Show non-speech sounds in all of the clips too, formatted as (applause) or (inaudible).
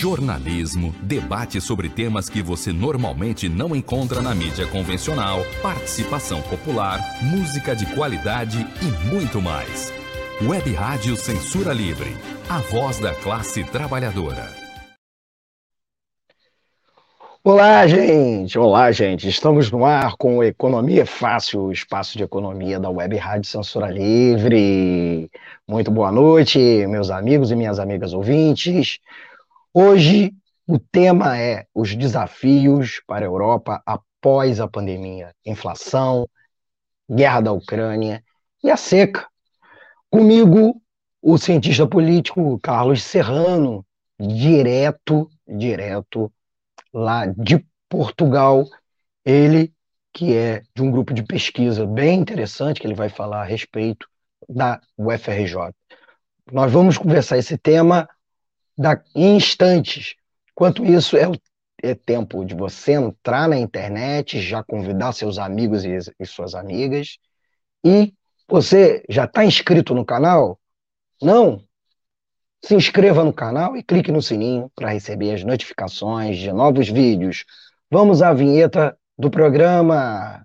Jornalismo, debate sobre temas que você normalmente não encontra na mídia convencional, participação popular, música de qualidade e muito mais. Web Rádio Censura Livre, a voz da classe trabalhadora. Olá, gente! Olá, gente! Estamos no ar com Economia Fácil, o espaço de economia da Web Rádio Censura Livre. Muito boa noite, meus amigos e minhas amigas ouvintes. Hoje o tema é os desafios para a Europa após a pandemia, inflação, guerra da Ucrânia e a seca. Comigo, o cientista político Carlos Serrano, direto, direto lá de Portugal, ele que é de um grupo de pesquisa bem interessante, que ele vai falar a respeito da UFRJ. Nós vamos conversar esse tema da, em instantes. Enquanto isso, é, é tempo de você entrar na internet, já convidar seus amigos e, e suas amigas. E você já está inscrito no canal? Não? Se inscreva no canal e clique no sininho para receber as notificações de novos vídeos. Vamos à vinheta do programa.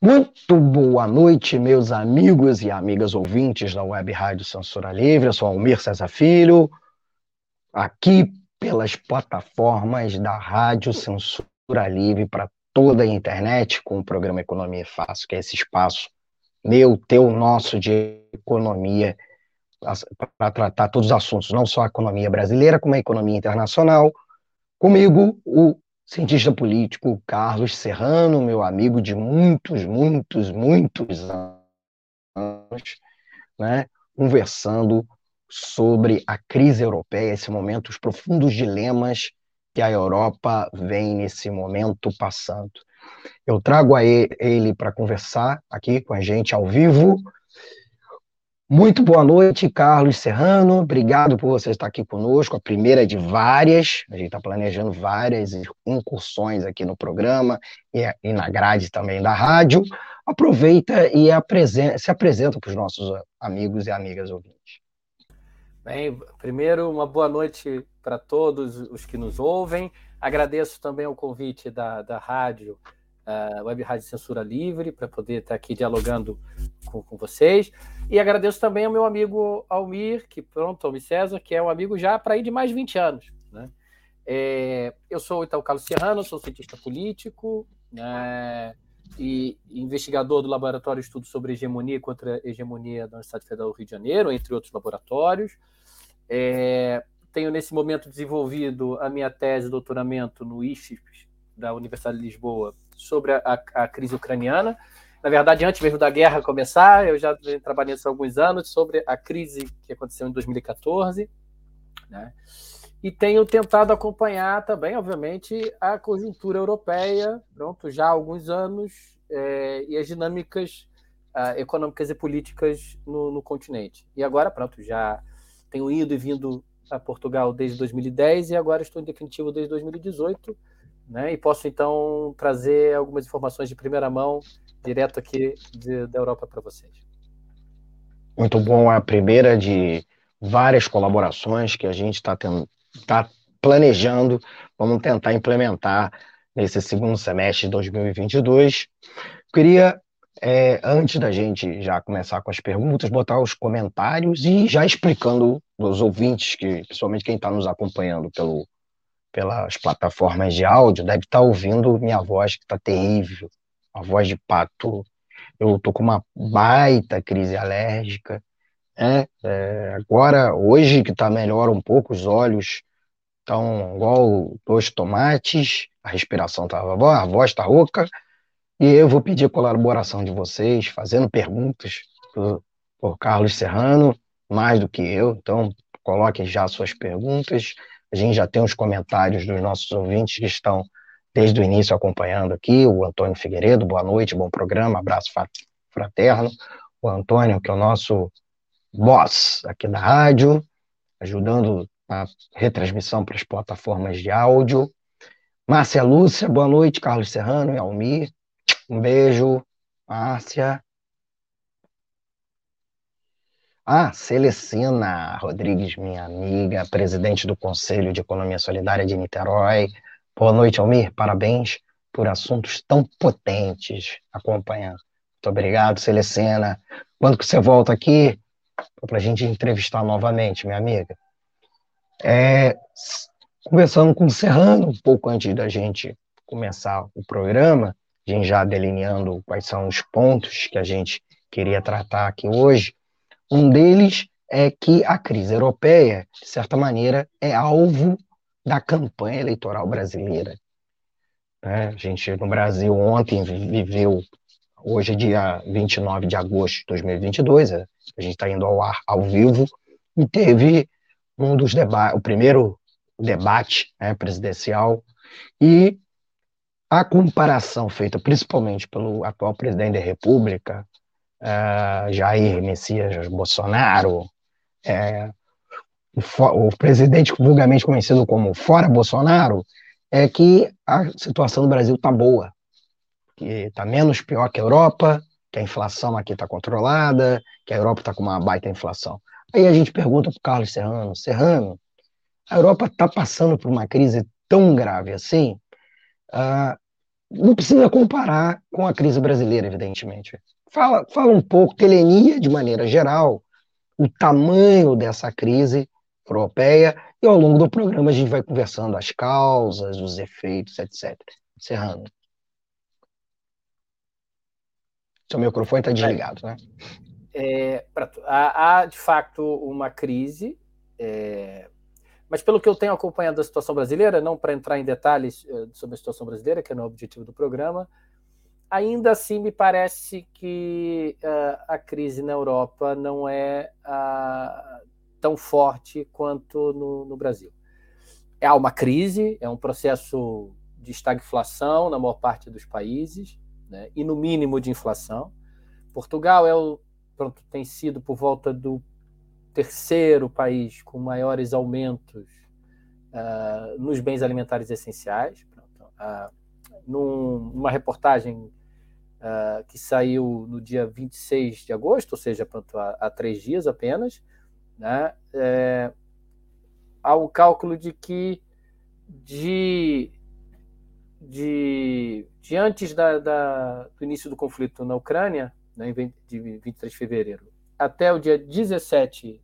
Muito boa noite, meus amigos e amigas ouvintes da Web Rádio Censura Livre. Eu sou Almir Cesar Filho, aqui pelas plataformas da Rádio Censura Livre para toda a internet, com o programa Economia Fácil, que é esse espaço meu, teu, nosso de economia para tratar todos os assuntos, não só a economia brasileira, como a economia internacional. Comigo, o cientista político Carlos Serrano, meu amigo de muitos, muitos, muitos anos, né, conversando sobre a crise europeia, esse momento, os profundos dilemas que a Europa vem nesse momento passando. Eu trago a ele para conversar aqui com a gente ao vivo muito boa noite, Carlos Serrano. Obrigado por você estar aqui conosco. A primeira de várias. A gente está planejando várias incursões aqui no programa e, na grade também da rádio. Aproveita e se apresenta para os nossos amigos e amigas ouvintes. Bem, primeiro, uma boa noite para todos os que nos ouvem. Agradeço também o convite da, da rádio Web Rádio Censura Livre, para poder estar aqui dialogando com, com, vocês. E agradeço também ao meu amigo Almir, que pronto, Almir César, que é um amigo já para ir de mais de 20 anos. Né? É, eu sou o Itaú Carlos Serrano, sou cientista político né, e investigador do Laboratório de Estudos sobre Hegemonia e Contra Hegemonia da Universidade Federal do Rio de Janeiro, entre outros laboratórios. É, tenho, nesse momento, desenvolvido a minha tese de doutoramento no IFES, da Universidade de Lisboa, sobre a, a, a, crise ucraniana. Na verdade, antes mesmo da guerra começar, eu já venho trabalhando há alguns anos sobre a crise que aconteceu em 2014, né? E tenho tentado acompanhar também, obviamente, a conjuntura europeia, pronto, já há alguns anos, é, e as dinâmicas uh, econômicas e políticas no, no continente. E agora, pronto, já tenho ido e vindo a Portugal desde 2010 e agora estou em definitivo desde 2018 né? E posso então trazer algumas informações de primeira mão direto aqui de, da Europa para vocês. Muito bom, a primeira de várias colaborações que a gente está tá planejando, vamos tentar implementar nesse segundo semestre de 2022. Queria, é, antes da gente já começar com as perguntas, botar os comentários e já explicando aos ouvintes, que principalmente quem está nos acompanhando pelo pelas plataformas de áudio deve estar tá ouvindo minha voz que está terrível, uma voz de pato. Eu tô com uma baita crise alérgica, né? É, agora, hoje que está melhor um pouco, os olhos estão igual dois tomates, a respiração boa, a voz está rouca, e eu vou pedir a colaboração de vocês, fazendo perguntas por Carlos Serrano, mais do que eu, então coloquem já suas perguntas, a gente já tem os comentários dos nossos ouvintes que estão desde o início acompanhando aqui, o Antônio Figueiredo, boa noite, bom programa, abraço fraterno. O Antônio, que é o nosso boss aqui da rádio, ajudando a retransmissão para as plataformas de áudio. Márcia Lúcia, boa noite, Carlos Serrano e Almir. Um beijo, Márcia. Ah, Celecina Rodrigues, minha amiga, presidente do Conselho de Economia Solidária de Niterói. Boa noite, Almir. Parabéns por assuntos tão potentes acompanhando. Muito obrigado, Celecina. Quando que você volta aqui? Para a gente entrevistar novamente, minha amiga. É, conversando com o Serrano, um pouco antes da gente começar o programa, a gente já delineando quais são os pontos que a gente queria tratar aqui hoje. Um deles é que a crise europeia, de certa maneira, é alvo da campanha eleitoral brasileira. Né? A gente, no Brasil, ontem viveu, hoje é dia 29 de agosto de 2022, a gente está indo ao ar, ao vivo, e teve um dos debates, o primeiro debate né, presidencial, e a comparação feita principalmente pelo atual presidente da República, uh, Jair Messias Bolsonaro, é, o, o presidente vulgarmente conhecido como fora Bolsonaro, é que a situação do Brasil está boa, que está menos pior que a Europa, que a inflação aqui está controlada, que a Europa está com uma baita inflação. Aí a gente pergunta para o Carlos Serrano, Serrano, a Europa está passando por uma crise tão grave assim? Uh, não precisa comparar com a crise brasileira, evidentemente. Fala, fala um pouco, telenia de maneira geral, o tamanho dessa crise europeia, e ao longo do programa a gente vai conversando as causas, os efeitos, etc. Serrano. Seu microfone está desligado, né? É, há, há, de fato uma crise, é, mas pelo que eu tenho acompanhado a situação brasileira, não para entrar em detalhes é, sobre a situação brasileira, que é o objetivo do programa, ainda assim me parece que uh, a crise na Europa não é uh, tão forte quanto no, no Brasil. Há uma crise, é um processo de estagflação na maior parte dos países, né, e no mínimo de inflação. Portugal é o, pronto, tem sido por volta do terceiro país com maiores aumentos uh, nos bens alimentares essenciais. Pronto, uh, num, numa reportagem uh, que saiu no dia 26 de agosto, ou seja, pronto, há, há três dias apenas, né, é, há um cálculo de que de, de, de antes da, da, do início do conflito na Ucrânia, né, de 23 de fevereiro, até o dia 17,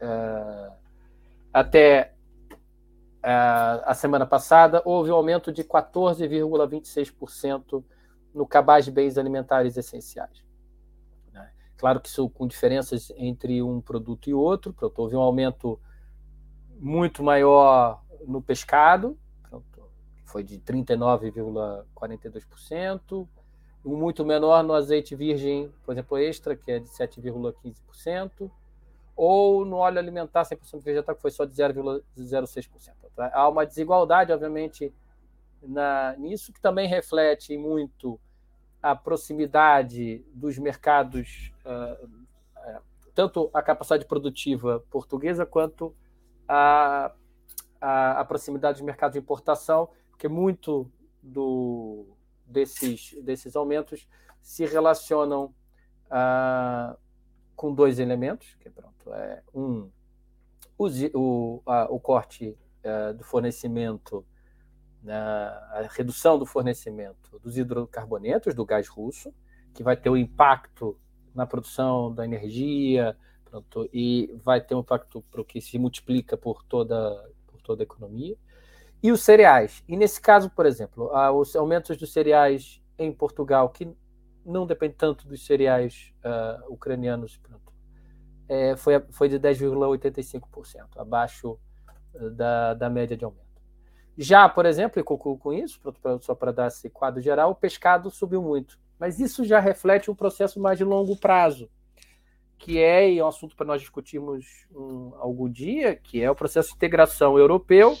uh, é, até uh, a semana passada, houve um aumento de 14,26% no cabaz de bens alimentares essenciais. Claro que isso com diferenças entre um produto e outro. Pronto, houve um aumento muito maior no pescado, pronto, foi de 39,42%, um muito menor no azeite virgem, por exemplo, extra, que é de 7,15%, ou no óleo alimentar 100% vegetal, que foi só de 0,06%. Há uma desigualdade, obviamente, na, nisso, que também reflete muito a proximidade dos mercados, uh, uh, tanto a capacidade produtiva portuguesa quanto a, a, a, proximidade dos mercados de importação, porque muito do, desses, desses aumentos se relacionam uh, com dois elementos, que pronto, é um o, o, o corte eh, do fornecimento a redução do fornecimento dos hidrocarbonetos, do gás russo, que vai ter um impacto na produção da energia pronto, e vai ter um impacto para o que se multiplica por toda, por toda a economia. E os cereais. E nesse caso, por exemplo, os aumentos dos cereais em Portugal, que não depende tanto dos cereais uh, ucranianos, pronto, é, foi, foi de 10,85%, abaixo uh, da, da média de aumento. Já, por exemplo, e concluo com isso, só para dar esse quadro geral, o pescado subiu muito. Mas isso já reflete um processo mais de longo prazo, que é, e é um assunto para nós discutirmos um, algum dia, que é o processo de integração europeu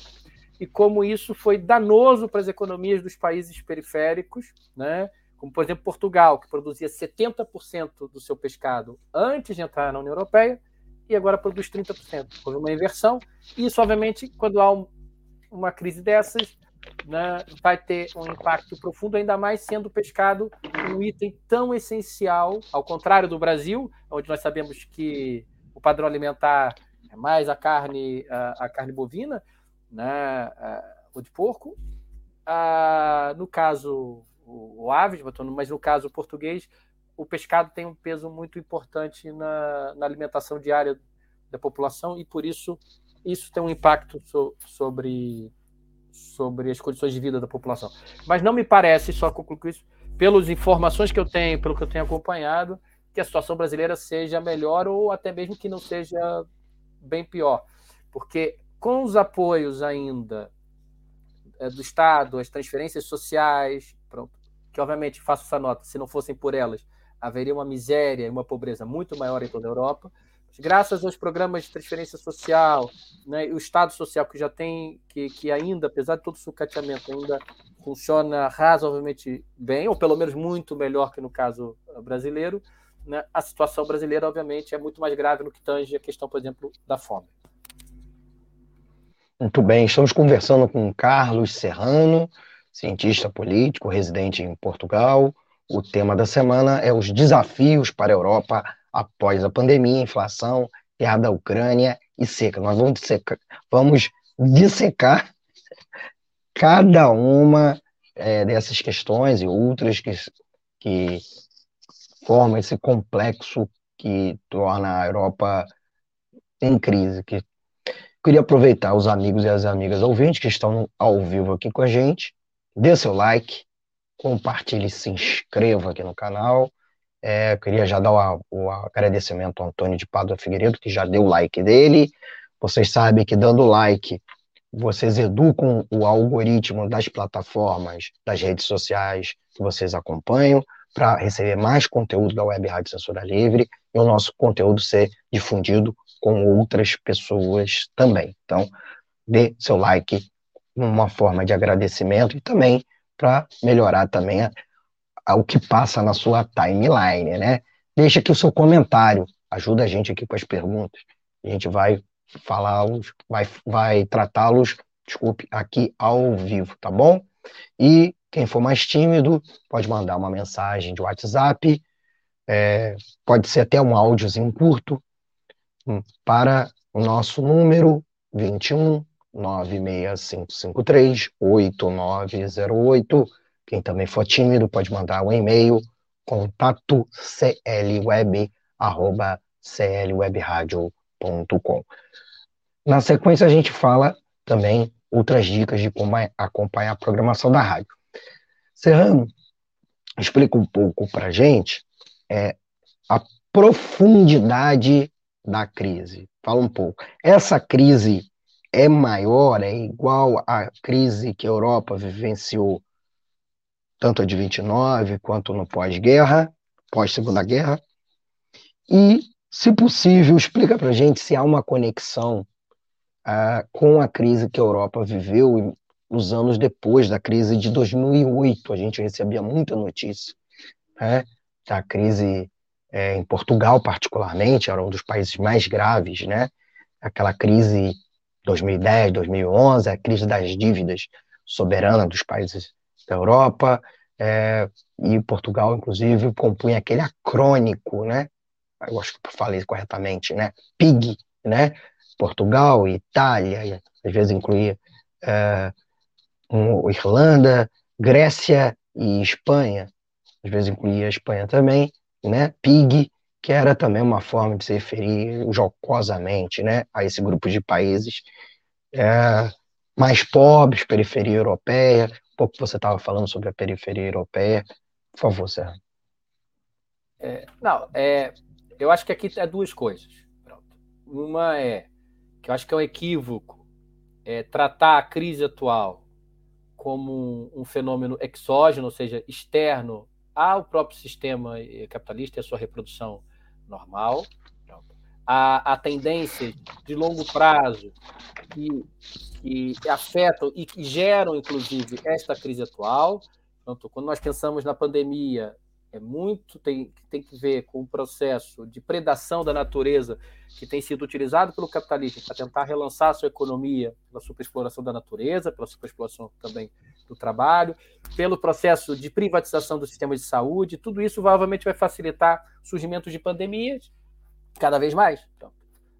e como isso foi danoso para as economias dos países periféricos, né? como por exemplo Portugal, que produzia 70% do seu pescado antes de entrar na União Europeia e agora produz 30%. Houve uma inversão. E isso, obviamente, quando há um, uma crise dessas, né, vai ter um impacto profundo, ainda mais sendo o pescado um item tão essencial, ao contrário do Brasil, onde nós sabemos que o padrão alimentar é mais a carne, a, a carne bovina, né, o de porco. No caso, o, o aves, mas no caso português, o pescado tem um peso muito importante na, na alimentação diária da população e por isso isso tem um impacto so, sobre sobre as condições de vida da população. Mas não me parece, só concluir isso, pelas informações que eu tenho, pelo que eu tenho acompanhado, que a situação brasileira seja melhor ou até mesmo que não seja bem pior. Porque com os apoios ainda é, do Estado, as transferências sociais, pronto, que obviamente faço essa nota, se não fossem por elas, haveria uma miséria e uma pobreza muito maior em toda a Europa. Graças aos programas de transferência social, né, o Estado Social que já tem, que, que ainda, apesar de todo o sucateamento, ainda funciona razoavelmente bem, ou pelo menos muito melhor que no caso brasileiro, né, a situação brasileira, obviamente, é muito mais grave no que tange a questão, por exemplo, da fome. Muito bem, estamos conversando com Carlos Serrano, cientista político, residente em Portugal, o tema da semana é os desafios para a Europa após a pandemia, inflação, guerra da Ucrânia e seca. Nós vamos dissecar, vamos dissecar (laughs) cada uma é, dessas questões e outras que, que formam esse complexo que torna a Europa em crise. Que queria aproveitar os amigos e as amigas ouvintes que estão ao vivo aqui com a gente, dê seu like, compartilhe, se inscreva aqui no canal. É, queria já dar o, o, agradecimento ao Antônio de Pádua Figueiredo, que já deu o like dele. Vocês sabem que dando like, vocês educam o algoritmo das plataformas, das redes sociais que vocês acompanham, para receber mais conteúdo da Web Rádio Censura Livre e o nosso conteúdo ser difundido com outras pessoas também. Então, dê seu like, uma forma de agradecimento e também para melhorar também a, o que passa na sua timeline, né? Deixa aqui o seu comentário, ajuda a gente aqui com as perguntas. A gente vai falá-los, vai, vai tratá-los, desculpe, aqui ao vivo, tá bom? E quem for mais tímido, pode mandar uma mensagem de WhatsApp, é, pode ser até um áudiozinho curto, hum, para o nosso número 21 96553 8908. Quem também for tímido pode mandar um e-mail contato clweb@clwebradio.com. Na sequência a gente fala também outras dicas de como acompanhar a programação da rádio. Serrano, explica um pouco para gente é, a profundidade da crise. Fala um pouco. Essa crise é maior, é igual à crise que a Europa vivenciou, tanto a de 29 quanto no pós-guerra, pós-segunda guerra. E, se possível, explica para a gente se há uma conexão uh, com a crise que a Europa viveu nos anos depois da crise de 2008. A gente recebia muita notícia né, da crise é, em Portugal, particularmente, era um dos países mais graves, né? Aquela crise 2010, 2011, a crise das dívidas soberanas dos países da Europa, é, e Portugal, inclusive, compunha aquele acrônico, né? Eu acho que falei corretamente, né? PIG, né? Portugal, Itália, às vezes incluía é, um, Irlanda, Grécia e Espanha, às vezes incluía a Espanha também, né? PIG, que era também uma forma de se referir jocosamente né, a esse grupo de países é, mais pobres, periferia europeia. Pouco você estava falando sobre a periferia europeia. Por favor, Sérgio. É, não, é, eu acho que aqui é duas coisas. Pronto. Uma é que eu acho que é um equívoco é, tratar a crise atual como um, fenômeno exógeno, ou seja, externo ao próprio sistema capitalista e à sua reprodução normal. a, a tendências de longo prazo que, que afetam e que geram, inclusive, esta crise atual. Portanto, quando nós pensamos na pandemia, é muito tem, tem que ver com o processo de predação da natureza que tem sido utilizado pelo capitalismo para tentar relançar a sua economia pela superexploração da natureza, pela superexploração também do trabalho, pelo processo de privatização do sistema de saúde, tudo isso provavelmente vai facilitar surgimento de pandemias cada vez mais. Então,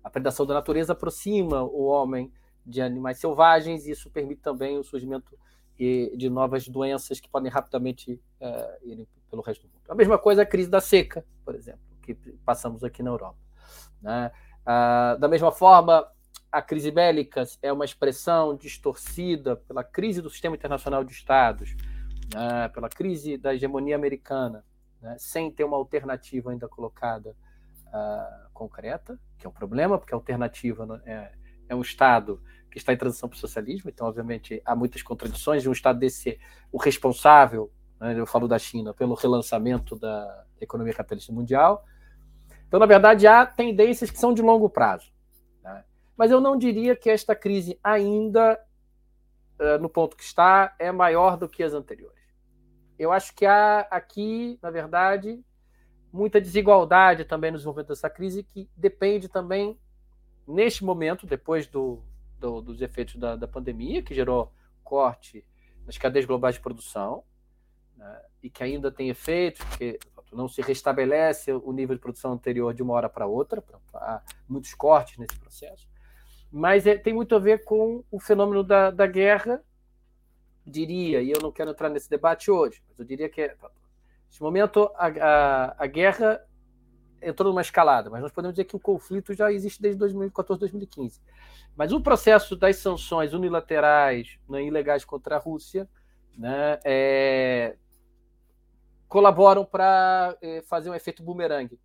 a predação da natureza aproxima o homem de animais selvagens e isso permite também o surgimento de novas doenças que podem rapidamente uh, ir pelo resto do mundo. A mesma coisa a crise da seca, por exemplo, que passamos aqui na Europa. Né? Uh, da mesma forma, a crise bélica é uma expressão distorcida pela crise do sistema internacional de Estados, né? pela crise da hegemonia americana, né? sem ter uma alternativa ainda colocada uh, concreta, que é um problema, porque a alternativa né, é, é um Estado que está em transição para o socialismo, então, obviamente, há muitas contradições um Estado desse o responsável, né, eu falo da China, pelo relançamento da economia capitalista mundial. Então, na verdade, há tendências que são de longo prazo. Né? Mas eu não diria que esta crise ainda, uh, no ponto que está, é maior do que as anteriores. Eu acho que há aqui, na verdade, muita desigualdade também no desenvolvimento dessa crise, que depende também, neste momento, depois do, do, dos efeitos da, da, pandemia, que gerou corte nas cadeias globais de produção, né, e que ainda tem efeitos, porque não se restabelece o nível de produção anterior de uma hora para outra, há muitos cortes nesse processo, mas é, tem muito a ver com o fenômeno da, da guerra, diria, e eu não quero entrar nesse debate hoje, mas eu diria que é, nesse momento a, a, a guerra entrou numa escalada, mas nós podemos dizer que o conflito já existe desde 2014, 2015. Mas o processo das sanções unilaterais né, ilegais contra a Rússia né, é, colaboram para é, fazer um efeito bumerangue.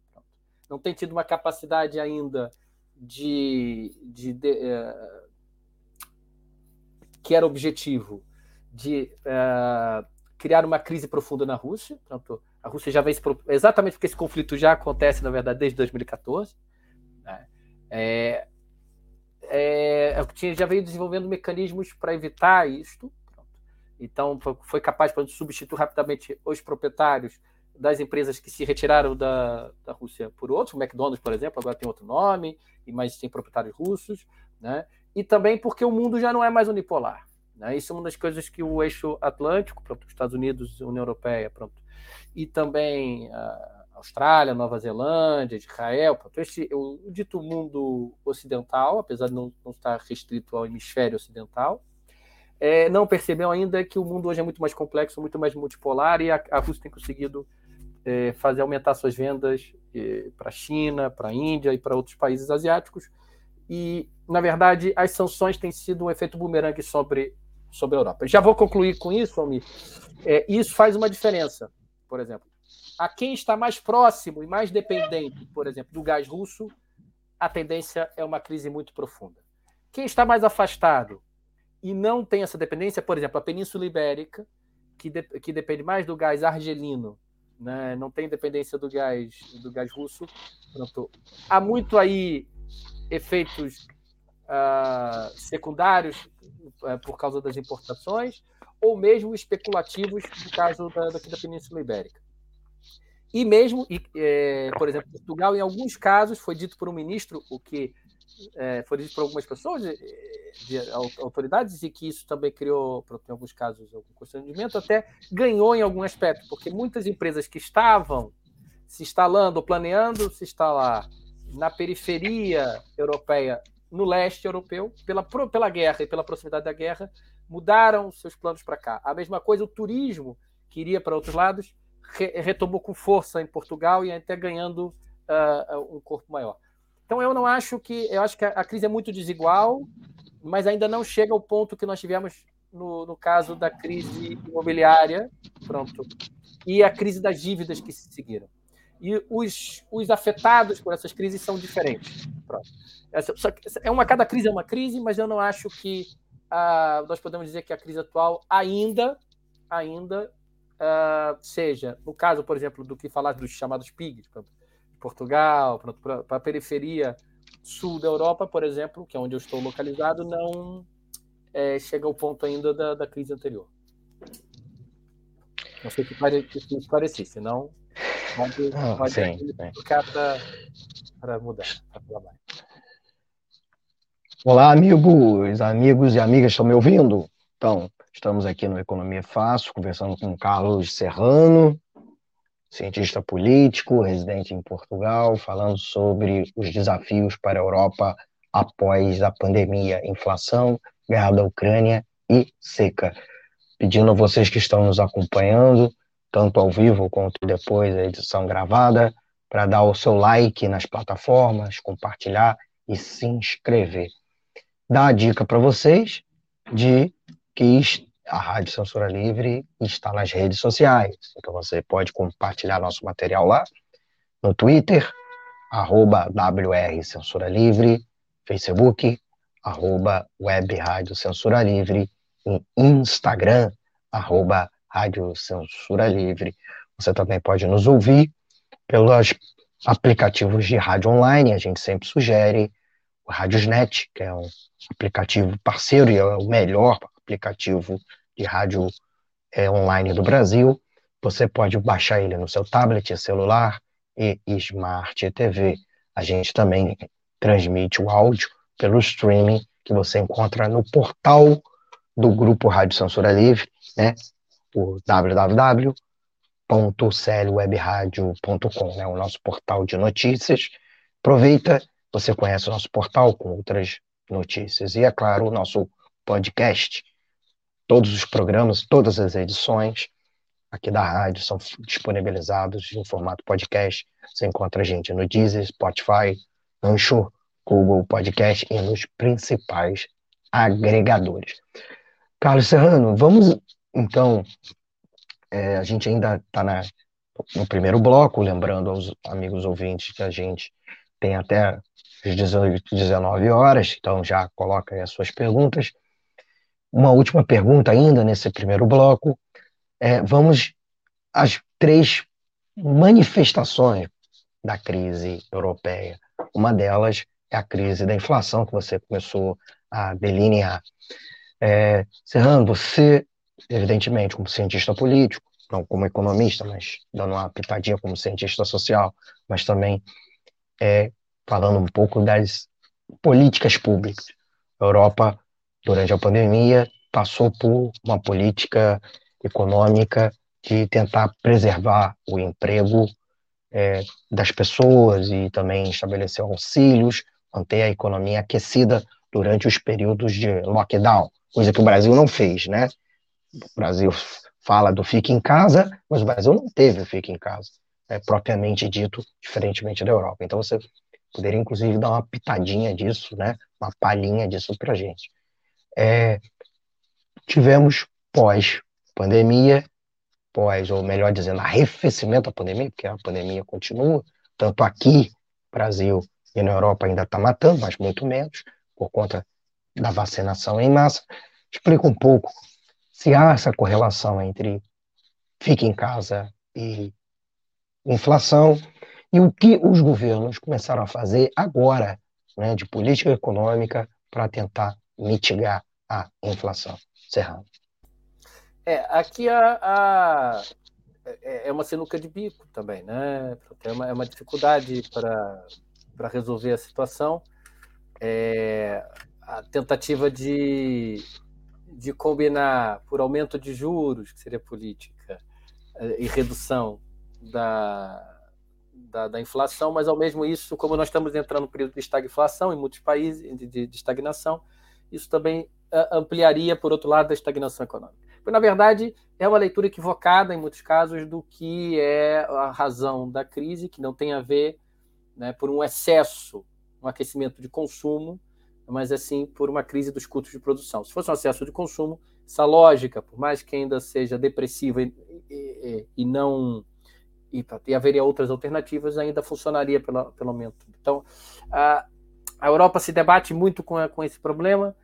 Não tem tido uma capacidade ainda de, de, de é, que era objetivo de é, criar uma crise profunda na Rússia. Portanto, a Rússia já vem se, exatamente porque esse conflito já acontece, na verdade, desde 2014. Né? É, é, já veio desenvolvendo mecanismos para evitar isto. Então, foi capaz de substituir rapidamente os proprietários das empresas que se retiraram da, da Rússia por outros. O McDonald's, por exemplo, agora tem outro nome, mais tem proprietários russos. Né? E também porque o mundo já não é mais unipolar. Né? Isso é uma das coisas que o eixo atlântico, pronto, Estados Unidos, União Europeia, pronto, e também a Austrália, Nova Zelândia, Israel, o dito mundo ocidental, apesar de não, não estar restrito ao hemisfério ocidental, é, não percebeu ainda que o mundo hoje é muito mais complexo, muito mais multipolar, e a, a Rússia tem conseguido é, fazer aumentar suas vendas é, para a China, para a Índia e para outros países asiáticos. E, na verdade, as sanções têm sido um efeito bumerangue sobre, sobre a Europa. Já vou concluir com isso, Almir. É, isso faz uma diferença por exemplo. A quem está mais próximo e mais dependente, por exemplo, do gás russo, a tendência é uma crise muito profunda. Quem está mais afastado e não tem essa dependência, por exemplo, a Península Ibérica, que, de, que depende mais do gás argelino, né, não tem dependência do gás do gás russo. Pronto. Há muito aí efeitos uh, secundários uh, por causa das importações, ou mesmo especulativos, no caso da, daqui da Península Ibérica. E mesmo, é, por exemplo, Portugal, em alguns casos, foi dito por um ministro, o que é, foi dito por algumas pessoas, de, de, autoridades, e que isso também criou, em alguns casos, algum constrangimento, até ganhou em algum aspecto, porque muitas empresas que estavam se instalando, planeando se instalar na periferia europeia, no leste europeu, pela, pela guerra e pela proximidade da guerra, mudaram seus planos para cá. A mesma coisa, o turismo, que iria para outros lados, re retomou com força em Portugal e até ganhando uh, um corpo maior. Então, eu não acho que. Eu acho que a, a, crise é muito desigual, mas ainda não chega ao ponto que nós tivemos no, no caso da crise imobiliária, pronto, e a crise das dívidas que se seguiram. E os, os afetados por essas crises são diferentes. Pronto. Essa, é uma, cada crise é uma crise, mas eu não acho que uh, nós podemos dizer que a crise atual ainda, ainda uh, seja, no caso, por exemplo, do que falar dos chamados PIGs, Portugal, para a periferia sul da Europa, por exemplo, que é onde eu estou localizado, não é, chega ao ponto ainda da, da crise anterior. Não sei se isso esclarecer, senão pode, ah, pode sim, para mudar, para falar Olá, amigos, amigos e amigas, estão me ouvindo? Então, estamos aqui no Economia Fácil, conversando com Carlos Serrano, cientista político, residente em Portugal, falando sobre os desafios para a Europa após a pandemia, inflação, guerra da Ucrânia e seca. Pedindo a vocês que estão nos acompanhando, tanto ao vivo quanto depois da edição gravada, para dar o seu like nas plataformas, compartilhar e se inscrever. Dar a dica para vocês de que a Rádio Censura Livre está nas redes sociais. Então você pode compartilhar nosso material lá no Twitter, arroba WR Censura Livre, Facebook, arroba Web Rádio Censura Livre, em Instagram, arroba Rádio Censura Livre. Você também pode nos ouvir pelos aplicativos de rádio online, a gente sempre sugere Radiosnet, que é um aplicativo parceiro e é o melhor aplicativo de rádio é, online do Brasil. Você pode baixar ele no seu tablet, celular e Smart TV. A gente também transmite o áudio pelo streaming que você encontra no portal do Grupo Rádio Censura Livre, né? O www.clwebradio.com, né? O nosso portal de notícias. Aproveita, você conhece o nosso portal com outras notícias. E, é claro, o nosso podcast, Todos os programas, todas as edições aqui da rádio são disponibilizados em formato podcast. Você encontra a gente no Deezer, Spotify, Anchor, Google Podcast e nos principais agregadores. Carlos Serrano, vamos então. É, a gente ainda está no primeiro bloco, lembrando aos amigos ouvintes que a gente tem até às 18, 19 horas, então já coloca aí as suas perguntas. Uma última pergunta ainda nesse primeiro bloco. É, vamos às três manifestações da crise europeia. Uma delas é a crise da inflação, que você começou a delinear. É, Serrano, você, evidentemente, como cientista político, não como economista, mas dando uma pitadinha como cientista social, mas também é, falando um pouco das políticas públicas. A Europa durante a pandemia, passou por uma política econômica de tentar preservar o emprego é, das pessoas e também estabelecer auxílios, manter a economia aquecida durante os períodos de lockdown, coisa que o Brasil não fez, né? O Brasil fala do fique em casa, mas o Brasil não teve o fique em casa, é, propriamente dito, diferentemente da Europa. Então você poderia, inclusive, dar uma pitadinha disso, né? Uma palhinha disso para gente é, tivemos pós-pandemia, pós, ou melhor dizendo, arrefecimento da pandemia, porque a pandemia continua, tanto aqui, Brasil e na Europa ainda está matando, mas muito menos, por conta da vacinação em massa. Explica um pouco se há essa correlação entre fique em casa e inflação, e o que os governos começaram a fazer agora, né, de política econômica, para tentar mitigar a inflação. Serrano. É, aqui a, a, é, é uma sinuca de bico também, né? É uma, é uma dificuldade para resolver a situação. É, a tentativa de, de combinar por aumento de juros, que seria política, e redução da, da, da, inflação, mas ao mesmo isso, como nós estamos entrando no período de estagflação em muitos países, de, de, de estagnação, isso também uh, ampliaria, por outro lado, a estagnação econômica. Porque, na verdade, é uma leitura equivocada, em muitos casos, do que é a razão da crise, que não tem a ver né, por um excesso, um aquecimento de consumo, mas assim por uma crise dos custos de produção. Se fosse um excesso de consumo, essa lógica, por mais que ainda seja depressiva e, e, e não e, e, haveria outras alternativas, ainda funcionaria pelo, pelo aumento. Então, a, a Europa se debate muito com, com esse problema,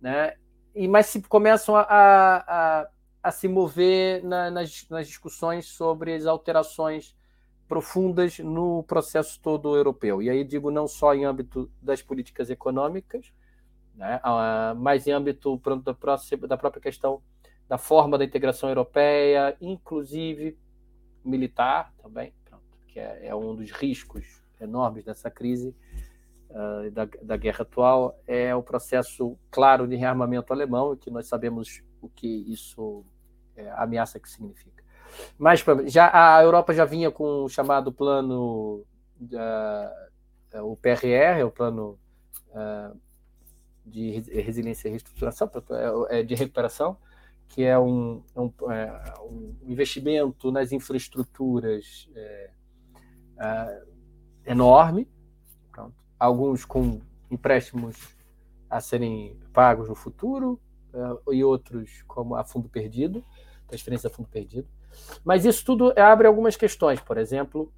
né? E, mas se começam a, a, a se mover na, nas, nas, discussões sobre as alterações profundas no processo todo europeu. E aí digo não só em âmbito das políticas econômicas, né, mas em âmbito da própria questão da forma da integração europeia, inclusive militar também, que é, é, um dos riscos enormes dessa crise uh, da, da, guerra atual, é o processo claro de rearmamento alemão, que nós sabemos o que isso, é, ameaça que significa. Mas já a Europa já vinha com o chamado plano, uh, o PRR, o plano uh, de resiliência e reestruturação, é, de recuperação, que é um, é um, é, um investimento nas infraestruturas é, é, enorme, pronto. alguns com empréstimos a serem pagos no futuro é, e outros como a fundo perdido, transferência a fundo perdido. Mas isso tudo abre algumas questões, por exemplo,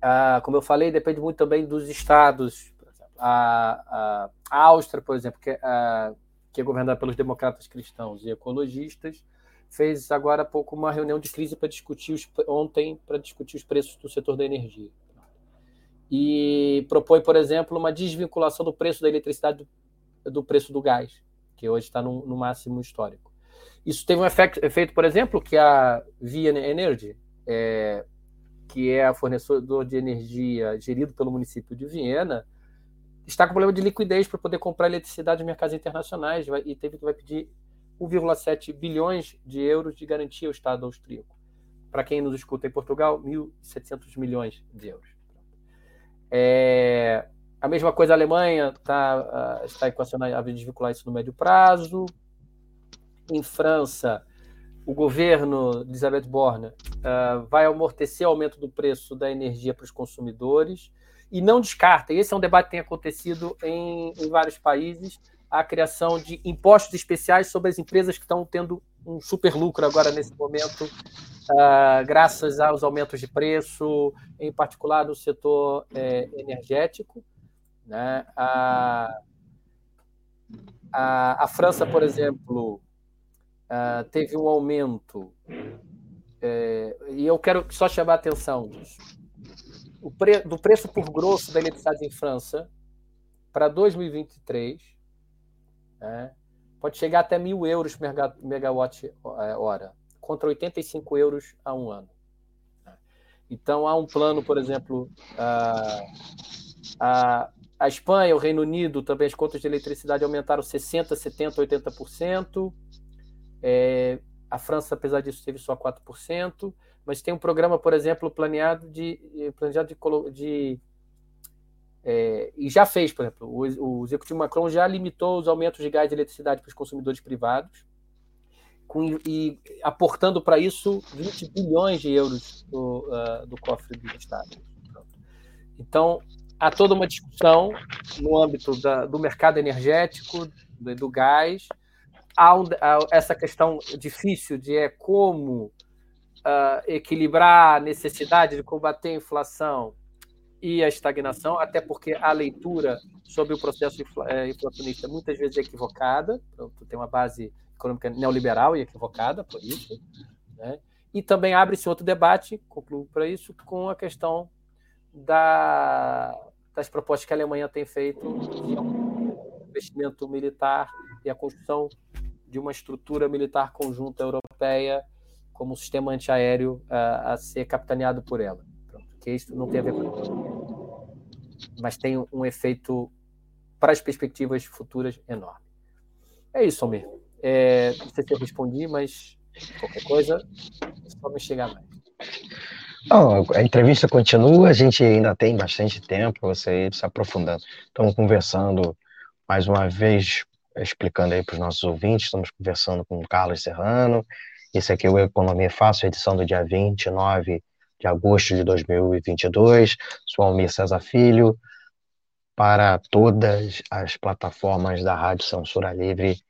a, como eu falei, depende muito também dos estados. A, a, a Áustria, por exemplo, que é, a, que é governada pelos democratas cristãos e ecologistas, fez agora há pouco uma reunião de crise para discutir os, ontem para discutir os preços do setor da energia. E propõe, por exemplo, uma desvinculação do preço da eletricidade do, do preço do gás, que hoje está no, no, máximo histórico. Isso teve um efeito, efeito por exemplo, que a Via Energy, é, que é a fornecedor de energia gerido pelo município de Viena, está com problema de liquidez para poder comprar eletricidade em mercados internacionais vai, e teve que vai pedir 1,7 bilhões de euros de garantia ao Estado austríaco. Para quem nos escuta em Portugal, 1.700 milhões de euros. É, a mesma coisa a Alemanha tá, uh, está equacionando a desvincular isso no médio prazo. Em França, o governo de Elizabeth Borne uh, vai amortecer o aumento do preço da energia para os consumidores e não descarta, esse é um debate que tem acontecido em, em vários países, a criação de impostos especiais sobre as empresas que estão tendo um super lucro agora nesse momento, uh, graças aos aumentos de preço, em particular no setor é, energético. Né? A, a, a, França, por exemplo, uh, teve um aumento, é, e eu quero só chamar a atenção disso pre, do preço por grosso da eletricidade em França para 2023 né, pode chegar até mil euros por megawatt é, hora, contra 85 euros a um ano. Né. Então, há um plano, por exemplo, a, a, a Espanha, o Reino Unido, também as contas de eletricidade aumentaram 60%, 70%, 80%. É, a França, apesar disso, teve só 4% mas tem um programa, por exemplo, planeado de, planejado de, de é, e já fez, por exemplo, o, o, executivo Macron já limitou os aumentos de gás e eletricidade para os consumidores privados, com, e aportando para isso 20 bilhões de euros do, uh, do cofre do Estado. Então, há toda uma discussão no âmbito da, do mercado energético, do, do gás, há, um, há, essa questão difícil de é como uh, equilibrar a necessidade de combater a inflação e a estagnação, até porque a leitura sobre o processo eh, inflacionista muitas vezes é equivocada, tem uma base econômica neoliberal e equivocada por isso, né? E também abre-se outro debate, concluo para isso, com a questão da, das propostas que a Alemanha tem feito de investimento militar e a construção de uma estrutura militar conjunta europeia como sistema antiaéreo a, a ser capitaneado por ela. Pronto, que isso não tem a ver com mas tem um efeito para as perspectivas futuras enorme. É isso, Almir. É, não sei se eu respondi, mas qualquer coisa, é só me chegar mais. A entrevista continua, a gente ainda tem bastante tempo para você se aprofundando. Estamos conversando mais uma vez, explicando aí para os nossos ouvintes, estamos conversando com o Carlos Serrano, esse aqui é o Economia Fácil, edição do dia 29 de agosto de 2022. Sou Almir César Filho, para todas as plataformas da Rádio Censura Livre.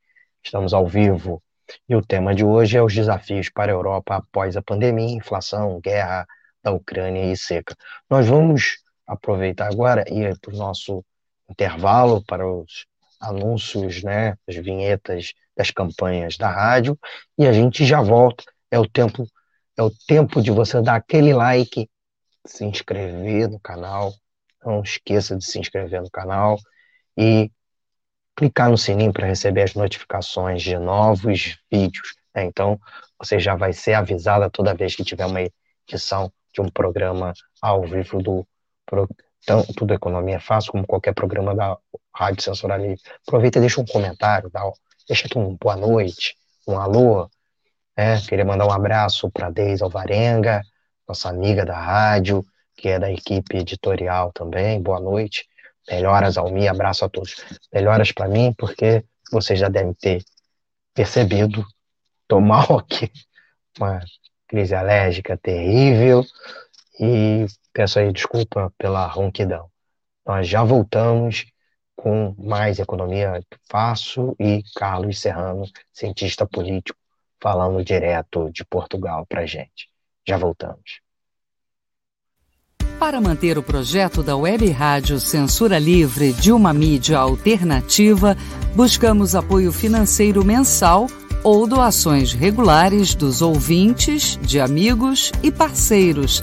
Estamos ao vivo. E o tema de hoje é os desafios para a Europa após a pandemia, inflação, guerra da Ucrânia e seca. Nós vamos aproveitar agora e ir para o nosso intervalo, para os anúncios, né, as vinhetas das campanhas da rádio e a gente já volta. É o tempo é o tempo de você dar aquele like se inscrever no canal, não esqueça de se inscrever no canal e clicar no sininho para receber as notificações de novos vídeos. Né? Então, você já vai ser avisada toda vez que tiver uma edição de um programa ao vivo do tanto do Economia Fácil como qualquer programa da Rádio Censura Livre. Aproveita e deixa um comentário, dá, deixa aqui um boa noite, um alô. Né? Queria mandar um abraço para Deise Alvarenga, nossa amiga da rádio, que é da equipe editorial também. Boa noite. Melhoras ao mim, abraço a todos. Melhoras para mim, porque vocês já devem ter percebido, tô mal (laughs) aqui, uma crise alérgica terrível e peço aí desculpa pela ronquidão. Nós já voltamos com mais economia fácil e Carlos Serrano, cientista político, falando direto de Portugal para gente. Já voltamos. Para manter o projeto da Web Rádio Censura Livre de uma mídia alternativa, buscamos apoio financeiro mensal ou doações regulares dos ouvintes, de amigos e parceiros,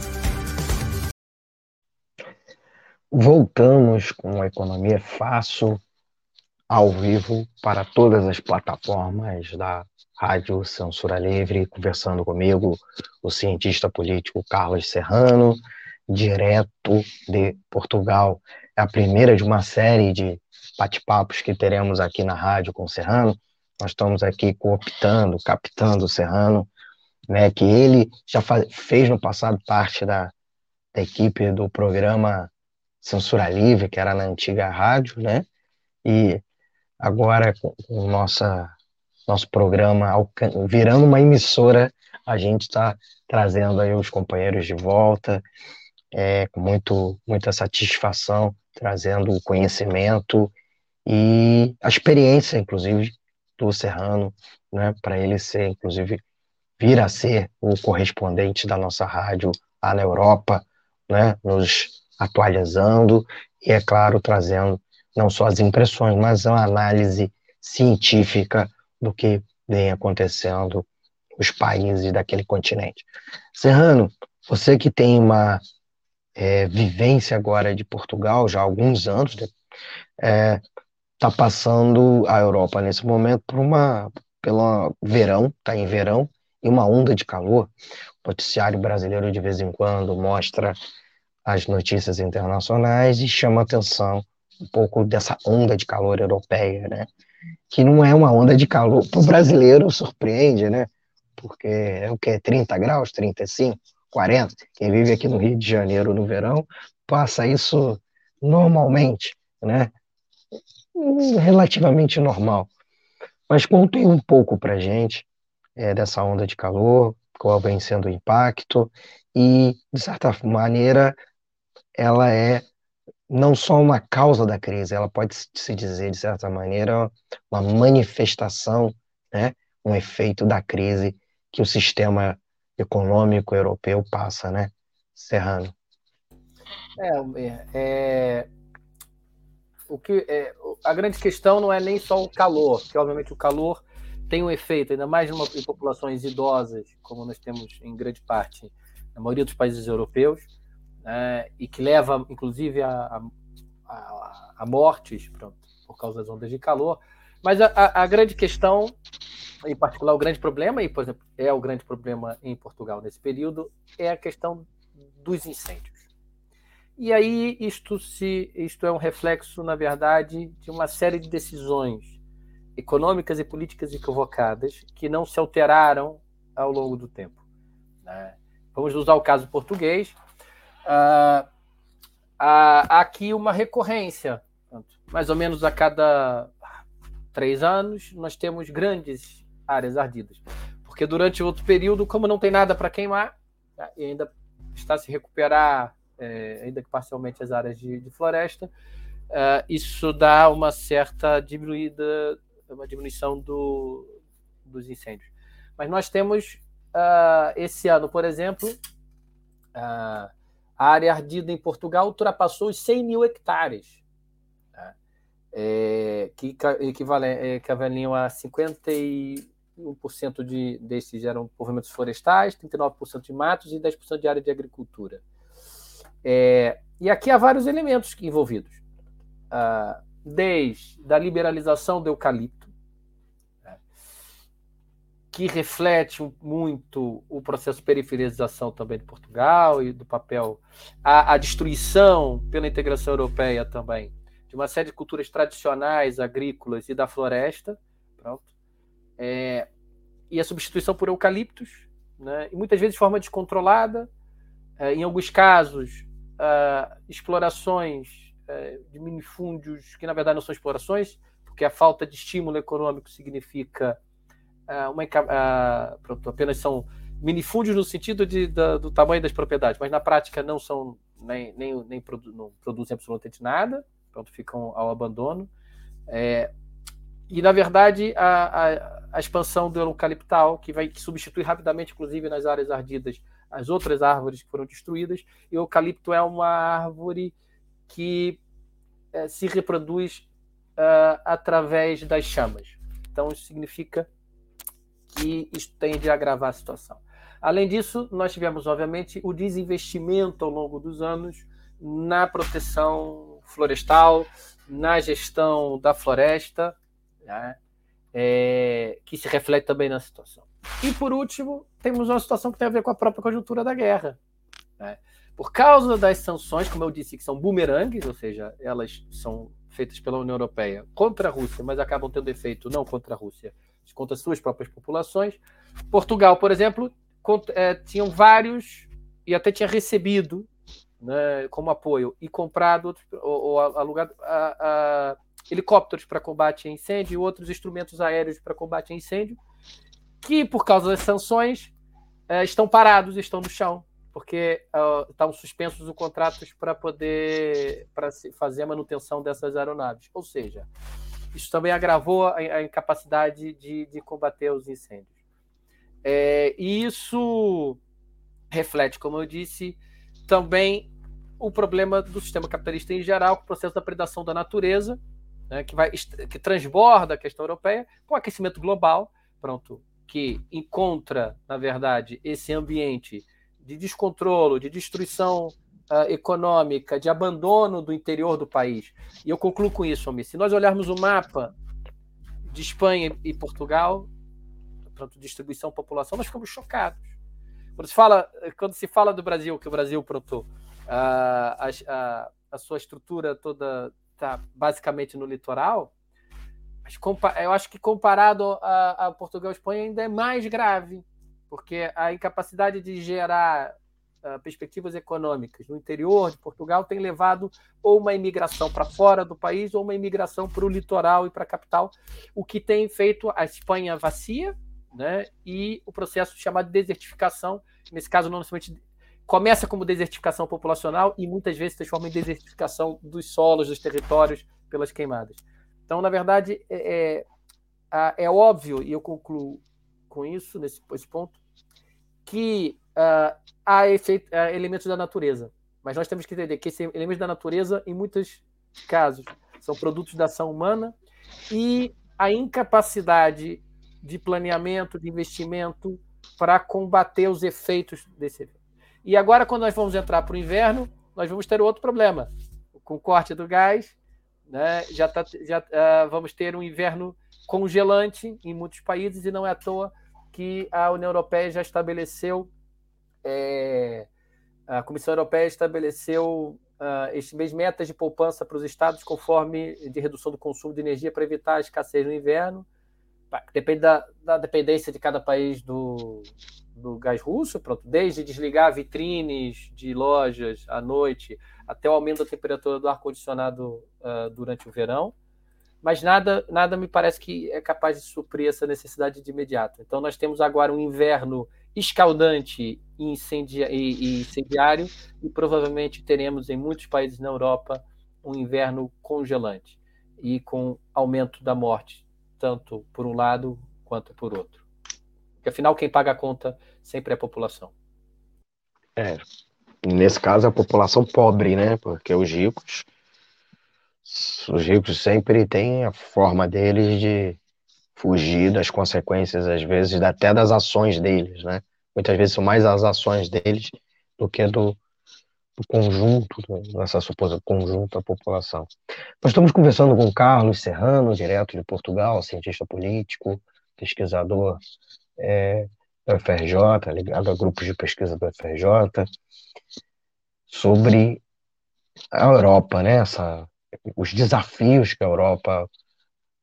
Voltamos com a Economia Fácil ao vivo para todas as plataformas da Rádio Censura Livre, conversando comigo, o cientista político Carlos Serrano, direto de Portugal. É a primeira de uma série de bate-papos que teremos aqui na rádio com o Serrano. Nós estamos aqui cooptando, captando o Serrano, né, que ele já faz, fez no passado parte da, da equipe do programa Censura Livre, que era na antiga rádio, né? E agora com o nossa, nosso programa virando uma emissora, a gente está trazendo aí os companheiros de volta, é, com muito, muita satisfação, trazendo o conhecimento e a experiência, inclusive, do Serrano, né, para ele ser, inclusive, vir a ser o correspondente da nossa rádio lá na Europa, né, nos atualizando e, é claro, trazendo não só as impressões, mas uma análise científica do que vem acontecendo nos países daquele continente. Serrano, você que tem uma é, vivência agora de Portugal já há alguns anos, está né, é, passando a Europa nesse momento por uma pelo verão, está em verão, e uma onda de calor. O noticiário brasileiro de vez em quando mostra as notícias internacionais e chama atenção um pouco dessa onda de calor europeia, né? Que não é uma onda de calor para o brasileiro surpreende, né? Porque é o que 30 graus, 35, 40. Quem vive aqui no Rio de Janeiro no verão passa isso normalmente, né? Relativamente normal. Mas conta um pouco para gente é, dessa onda de calor, qual vem sendo o impacto e, de certa maneira, ela é não só uma causa da crise, ela pode se dizer, de certa maneira, uma manifestação, né, um efeito da crise que o sistema econômico europeu passa, né, Serrano? É, é, o que, é, a grande questão não é nem só o calor, que obviamente o calor tem um efeito, ainda mais em populações idosas, como nós temos em grande parte na maioria dos países europeus, né, e que leva, inclusive, a, a, a mortes pronto, por causa das ondas de calor. Mas a, a, grande questão, em particular, o grande problema, e por exemplo, é o grande problema em Portugal nesse período, é a questão dos incêndios. E aí isto, se, isto é um reflexo, na verdade, de uma série de decisões econômicas e políticas equivocadas que não se alteraram ao longo do tempo. Né? Vamos usar o caso português. Uh, há aqui uma recorrência, mais ou menos a cada três anos, nós temos grandes áreas ardidas. Porque durante outro período, como não tem nada para queimar, né, e ainda está se recuperar, é, ainda que parcialmente, as áreas de, de floresta, uh, isso dá uma certa diminuída, uma diminuição do, dos incêndios. Mas nós temos uh, esse ano, por exemplo, uh, a área ardida em Portugal ultrapassou os 100 mil hectares, né? é, que equivaliam a 51% de, desses eram movimentos florestais, 39% de matos e 10% de área de agricultura. É, e aqui há vários elementos envolvidos uh, desde a liberalização do eucalipto, que reflete muito o processo de periferização também de Portugal e do papel, a, a destruição pela integração europeia também de uma série de culturas tradicionais agrícolas e da floresta, pronto, é, e a substituição por eucaliptos, né, e muitas vezes de forma descontrolada, é, em alguns casos, uh, explorações é, de minifúndios que na verdade não são explorações, porque a falta de estímulo econômico significa é, uma, pronto, apenas são minifúndios no sentido de, da, do tamanho das propriedades, mas na prática não são nem, nem, nem produ, não produzem absolutamente nada, pronto, ficam ao abandono. É, e na verdade a, a, a, expansão do eucaliptal, que vai que substitui rapidamente, inclusive nas áreas ardidas, as outras árvores que foram destruídas, e o eucalipto é uma árvore que é, se reproduz uh, através das chamas. Então, isso significa que isso tende a agravar a situação. Além disso, nós tivemos, obviamente, o desinvestimento ao longo dos anos na proteção florestal, na gestão da floresta, né? é, que se reflete também na situação. E, por último, temos uma situação que tem a ver com a própria conjuntura da guerra. Né? Por causa das sanções, como eu disse, que são bumerangues, ou seja, elas são feitas pela União Europeia contra a Rússia, mas acabam tendo efeito não contra a Rússia, contra suas próprias populações. Portugal, por exemplo, é, tinham vários e até tinha recebido né, como apoio e comprado ou, ou alugado a, a, helicópteros para combate a incêndio e outros instrumentos aéreos para combate a incêndio, que por causa das sanções é, estão parados, estão no chão, porque uh, estavam suspensos os contratos para poder para fazer a manutenção dessas aeronaves. Ou seja, isso também agravou a, a incapacidade de, de, combater os incêndios. É, e isso reflete, como eu disse, também o problema do sistema capitalista em geral, com o processo da predação da natureza, né, que, vai, que transborda a questão europeia, com o aquecimento global, pronto, que encontra, na verdade, esse ambiente de descontrolo, de destruição uh, econômica, de abandono do interior do país. E eu concluo com isso, Almir. Se nós olharmos o mapa de Espanha e Portugal, pronto, distribuição, população, nós ficamos chocados. Quando se fala, quando se fala do Brasil, que o Brasil, pronto, a, a, a sua estrutura toda está basicamente no litoral, mas eu acho que comparado a, a Portugal e Espanha ainda é mais grave, porque a incapacidade de gerar perspectivas econômicas no interior de Portugal tem levado ou uma imigração para fora do país ou uma imigração para o litoral e para a capital, o que tem feito a Espanha vacia, né? E o processo chamado de desertificação, nesse caso não necessariamente começa como desertificação populacional e muitas vezes se transforma em desertificação dos solos, dos territórios pelas queimadas. Então, na verdade, é, é, é óbvio, e eu concluo com isso, nesse ponto, que uh, há efeito, uh, elementos da natureza. Mas nós temos que entender que esses elementos da natureza, em muitos casos, são produtos da ação humana e a incapacidade de planeamento, de investimento para combater os efeitos desse evento. E agora, quando nós vamos entrar para o inverno, nós vamos ter outro problema. Com o corte do gás, né, já, tá, já uh, vamos ter um inverno congelante em muitos países, e não é à toa que a União Europeia já estabeleceu, é, a Comissão Europeia estabeleceu uh, esse mês metas de poupança para os estados conforme de redução do consumo de energia para evitar a escassez no inverno. Depende da, da dependência de cada país do, do gás russo, pronto, desde desligar vitrines de lojas à noite até o aumento da temperatura do ar-condicionado uh, durante o verão, mas nada, nada me parece que é capaz de suprir essa necessidade de imediato. Então, nós temos agora um inverno escaldante e, incendiário e provavelmente teremos em muitos países na Europa um inverno congelante e com aumento da morte, tanto por um lado quanto por outro. Porque afinal, quem paga a conta sempre é a população. É, nesse caso, a população pobre, né? Porque os ricos, os ricos sempre têm a forma deles de fugir das consequências, às vezes, até das ações deles, né? Muitas vezes são mais as ações deles do que do, do conjunto, dessa suposta conjunto da população. Nós estamos conversando com Carlos Serrano, direto de Portugal, cientista político, pesquisador é, do ligado a grupos de pesquisa do FRJ, sobre a Europa, né? Essa, os desafios que a Europa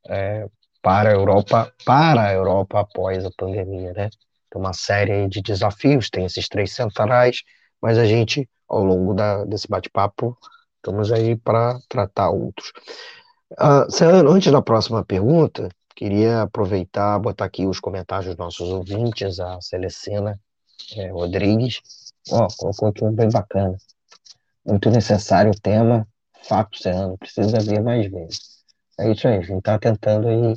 é, para a Europa, para a Europa após a pandemia, né? Tem uma série de desafios, tem esses três centrais, mas a gente, ao longo da, desse bate-papo, estamos aí para tratar outros. Uh, antes da próxima pergunta, queria aproveitar, botar aqui os comentários dos nossos ouvintes, a Celecina é, Rodrigues. Ó, colocou aqui um bem bacana. Muito necessário o tema, fato, Serrano, precisa vir mais vezes. É isso aí, a gente está tentando aí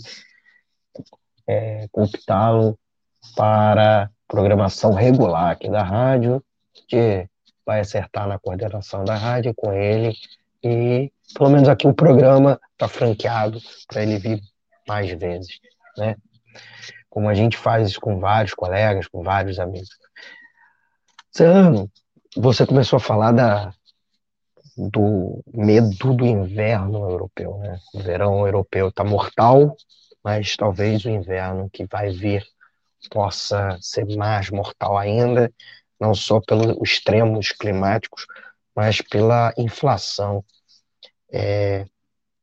é, lo para programação regular aqui da rádio, que vai acertar na coordenação da rádio com ele e pelo menos aqui o programa está franqueado para ele vir mais vezes, né? Como a gente faz isso com vários colegas, com vários amigos. Serrano, você começou a falar da, do medo do inverno europeu, né? O verão europeu está mortal, mas talvez o inverno que vai vir possa ser mais mortal ainda, não só pelos extremos climáticos, mas pela inflação é,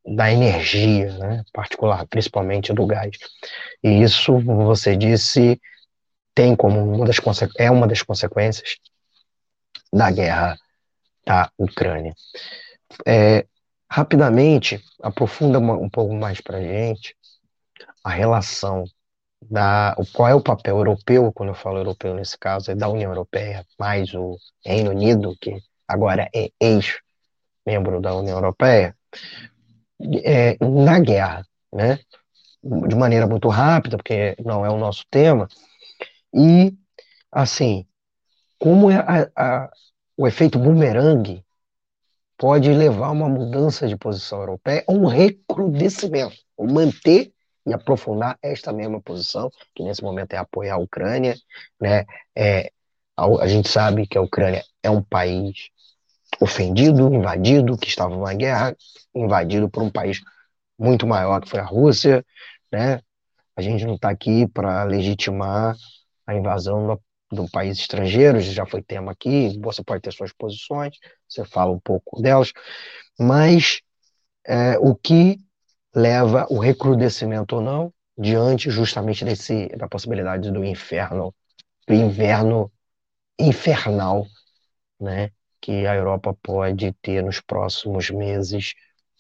da energia, né, particular, principalmente do gás. E isso, como você disse, tem como uma das é uma das consequências da guerra da Ucrânia. É, rapidamente, aprofunda um pouco mais para a gente a relação da qual é o papel europeu, quando eu falo europeu nesse caso, é da União Europeia, mais o Reino Unido, que agora é ex-membro da União Europeia, é, na guerra, né? De maneira muito rápida, porque não é o nosso tema, e, assim, como é a, a, o efeito bumerangue pode levar a uma mudança de posição europeia, a um recrudescimento, ou manter e aprofundar esta mesma posição, que nesse momento é apoiar a Ucrânia. Né? É, a, a gente sabe que a Ucrânia é um país ofendido, invadido, que estava numa guerra, invadido por um país muito maior que foi a Rússia, né? A gente não está aqui para legitimar a invasão do, país estrangeiro, já foi tema aqui, você pode ter suas posições, você fala um pouco delas, mas é, o que leva o recrudescimento ou não, diante justamente desse, da possibilidade do inferno, do inverno infernal, né, que a Europa pode ter nos próximos meses,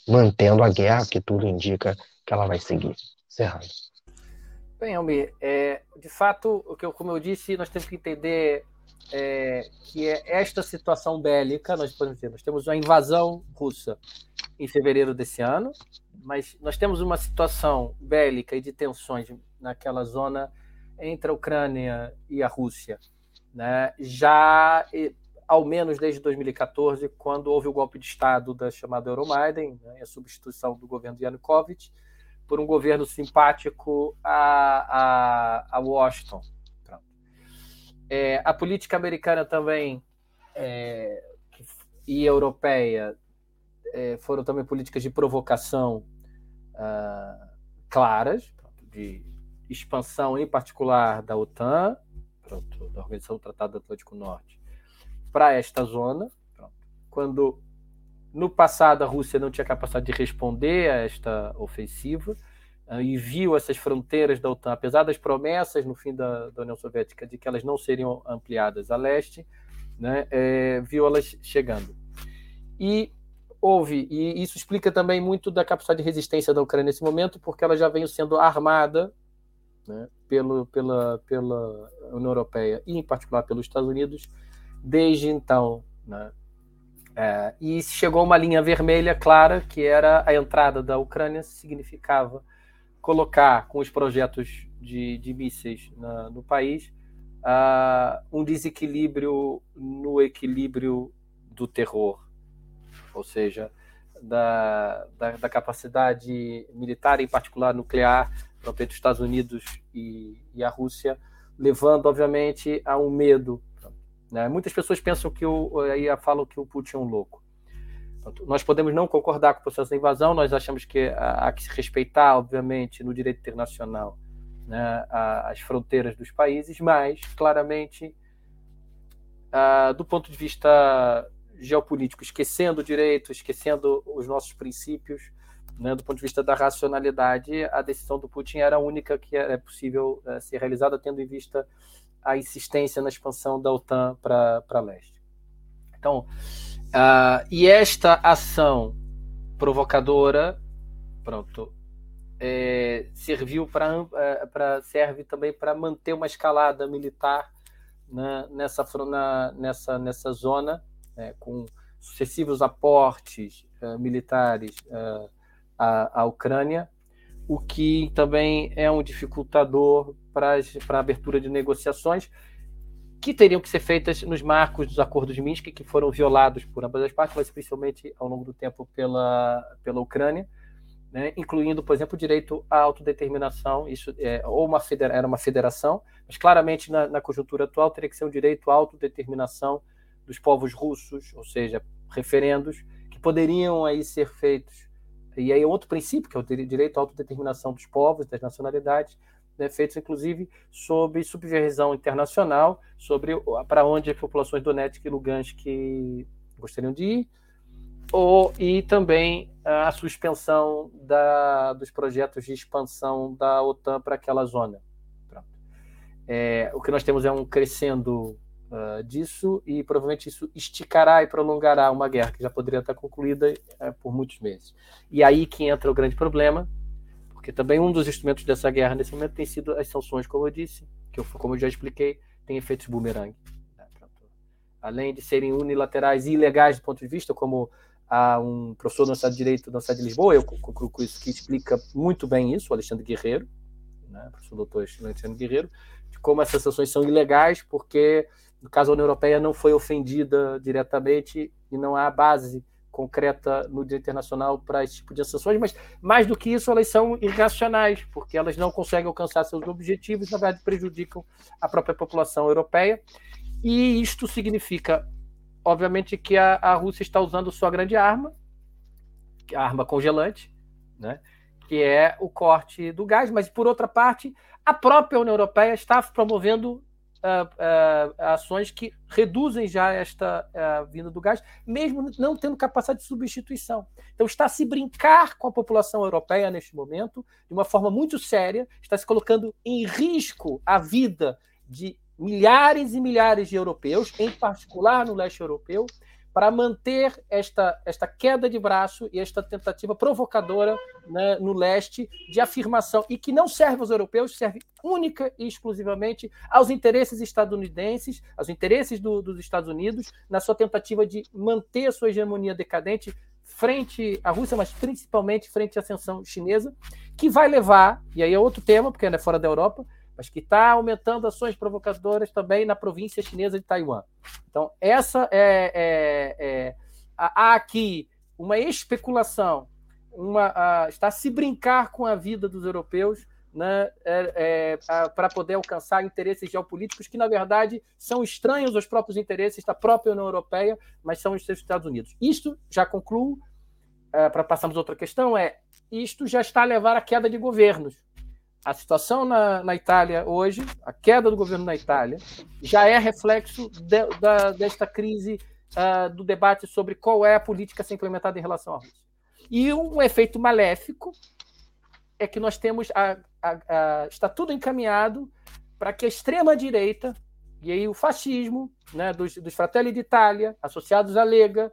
mantendo a guerra, que tudo indica que ela vai seguir. Serrano. Bem, Almir, é, de fato, o que como eu disse, nós temos que entender é, que é esta situação bélica, nós, dizer, nós temos uma invasão russa em fevereiro desse ano, mas nós temos uma situação bélica e de tensões naquela zona entre a Ucrânia e a Rússia, né? já ao menos desde 2014, quando houve o golpe de Estado da chamada Euromaidan, né? a substituição do governo Yanukovych por um governo simpático a, a, a Washington. É, a política americana também é, e europeia é, foram também políticas de provocação uh, claras, de expansão, em particular, da OTAN, pronto, da Organização do Tratado do Atlântico Norte, para esta zona. Pronto. Quando no passado, a Rússia não tinha capacidade de responder a esta ofensiva uh, e viu essas fronteiras da OTAN, apesar das promessas no fim da, da União Soviética de que elas não seriam ampliadas a leste, né, é, viu elas chegando. E houve, e isso explica também muito da capacidade de resistência da Ucrânia nesse momento, porque ela já vem sendo armada né, pelo, pela, pela União Europeia e, em particular, pelos Estados Unidos, desde então. Né? É, e chegou uma linha vermelha clara, que era a entrada da Ucrânia, significava colocar, com os projetos de, de mísseis na, no país, uh, um desequilíbrio no equilíbrio do terror, ou seja, da, da, da capacidade militar, em particular nuclear, entre os Estados Unidos e, e, a Rússia, levando, obviamente, a um medo. Né? Muitas pessoas pensam que o, aí falam que o Putin é um louco. Nós podemos não concordar com o processo da invasão, nós achamos que há que se respeitar, obviamente, no direito internacional, né, as fronteiras dos países, mas, claramente, do ponto de vista geopolítico, esquecendo o direito, esquecendo os nossos princípios, né, do ponto de vista da racionalidade, a decisão do Putin era a única que é possível é, ser realizada, tendo em vista a insistência na expansão da OTAN para leste. Então, uh, e esta ação provocadora, pronto, é, serviu para é, serve também para manter uma escalada militar nessa, na, nessa, nessa zona, né, com sucessivos aportes uh, militares uh, à, à Ucrânia, o que também é um dificultador para a abertura de negociações que teriam que ser feitas nos marcos dos acordos de Minsk, que foram violados por ambas as partes, mas principalmente ao longo do tempo pela, pela Ucrânia, né, incluindo, por exemplo, o direito à autodeterminação. Isso é, ou uma federa era uma federação, mas claramente na, na, conjuntura atual teria que ser um direito à autodeterminação dos povos russos, ou seja, referendos que poderiam aí ser feitos. E aí outro princípio, que é o direito à autodeterminação dos povos, das nacionalidades, né, feitos inclusive sob supervisão internacional, sobre para onde as populações Donetsk e Lugansk gostariam de ir, ou, e também a suspensão da, dos projetos de expansão da OTAN para aquela zona. É, o que nós temos é um crescendo uh, disso e provavelmente isso esticará e prolongará uma guerra que já poderia estar concluída uh, por muitos meses. E aí que entra o grande problema, porque também um dos instrumentos dessa guerra nesse momento tem sido as sanções, como eu disse, que eu, como eu já expliquei, tem efeitos boomerang. Né? Além de serem unilaterais e ilegais do ponto de vista, como a um professor da Universidade de Direito da Universidade de Lisboa, eu concluo com isso, que explica muito bem isso, o Alexandre Guerreiro, né, professor doutor Alexandre Guerreiro, de como essas sanções são ilegais, porque, no caso, a União Europeia não foi ofendida diretamente e não há base concreta no direito internacional para esse tipo de sanções, mas mais do que isso, elas são irracionais, porque elas não conseguem alcançar seus objetivos, na verdade prejudicam a própria população europeia. E isto significa, obviamente, que a, a Rússia está usando sua grande arma, a arma congelante, né? que é o corte do gás, mas por outra parte, a própria União Europeia está promovendo uh, uh, ações que reduzem já esta uh, vinda do gás, mesmo não tendo capacidade de substituição. Então, está se brincar com a população europeia neste momento, de uma forma muito séria, está se colocando em risco a vida de milhares e milhares de europeus, em particular no leste europeu, para manter esta, esta queda de braço e esta tentativa provocadora né, no leste de afirmação, e que não serve aos europeus, serve única e exclusivamente aos interesses estadunidenses, aos interesses do, dos Estados Unidos, na sua tentativa de manter a sua hegemonia decadente frente à Rússia, mas principalmente frente à ascensão chinesa, que vai levar, e aí é outro tema, porque é fora da Europa, mas que está aumentando ações provocadoras também na província chinesa de Taiwan. Então, essa é, é, é há aqui uma especulação, uma, está a se brincar com a vida dos europeus né, é, é, para poder alcançar interesses geopolíticos que, na verdade, são estranhos aos próprios interesses da própria União Europeia, mas são os Estados Unidos. Isto, já concluo, é, para passarmos a outra questão, é isto já está a levar à queda de governos a situação na, na, Itália hoje, a queda do governo na Itália, já é reflexo de, da, desta crise uh, do debate sobre qual é a política a ser implementada em relação à Rússia. E um efeito maléfico é que nós temos a, a, está tudo encaminhado para que a extrema direita e aí o fascismo, né, dos, dos Fratelli d'Italia, associados à Lega,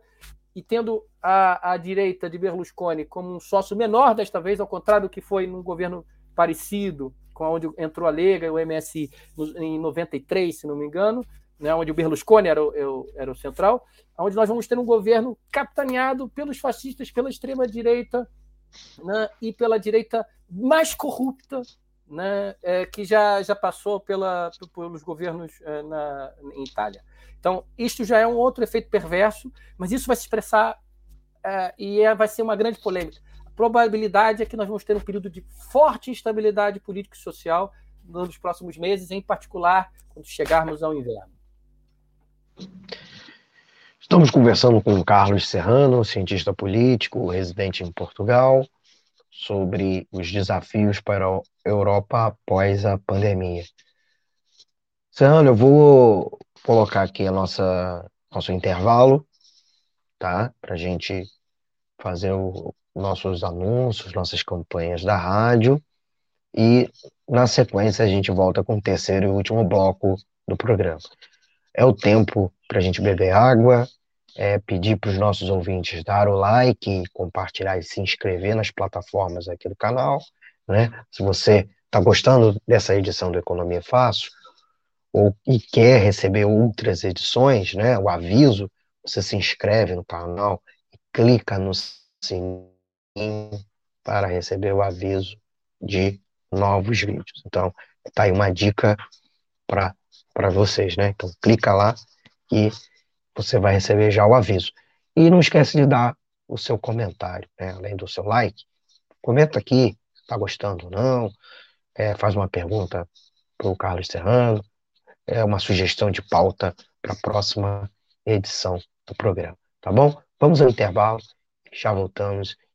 e tendo a, a direita de Berlusconi como um sócio menor desta vez, ao contrário do que foi num governo parecido, com onde entrou a Lega e o MSI em 93, se não me engano, né, onde o Berlusconi era o, era o central, onde nós vamos ter um governo capitaneado pelos fascistas, pela extrema-direita né, e pela direita mais corrupta né, é, que já, já passou pela, pelos governos é, na, em Itália. Então, isto já é um outro efeito perverso, mas isso vai se expressar é, e é, vai ser uma grande polêmica. Probabilidade é que nós vamos ter um período de forte instabilidade política e social nos próximos meses, em particular quando chegarmos ao inverno. Estamos conversando com Carlos Serrano, cientista político, residente em Portugal, sobre os desafios para a Europa após a pandemia. Serrano, eu vou colocar aqui a nossa nosso intervalo, tá? Para a gente fazer os nossos anúncios, nossas campanhas da rádio e na sequência a gente volta com o terceiro e último bloco do programa. É o tempo para a gente beber água, é, pedir para os nossos ouvintes dar o like, compartilhar e se inscrever nas plataformas aqui do canal. Né? Se você está gostando dessa edição do Economia Fácil ou e quer receber outras edições, né, o aviso, você se inscreve no canal e clica no sininho para receber o aviso de novos vídeos. Então, tá aí uma dica para vocês, né? Então, clica lá e você vai receber já o aviso. E não esquece de dar o seu comentário, né? além do seu like. Comenta aqui, está gostando ou não, é, faz uma pergunta para o Carlos Serrano, é uma sugestão de pauta para a próxima edição do programa, tá bom? Vamos ao intervalo, já voltamos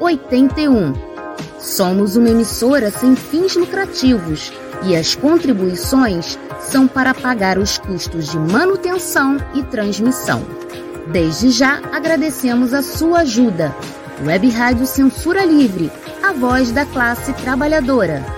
81. Somos uma emissora sem fins lucrativos e as contribuições são para pagar os custos de manutenção e transmissão. Desde já agradecemos a sua ajuda. Web Rádio Censura Livre, a voz da classe trabalhadora.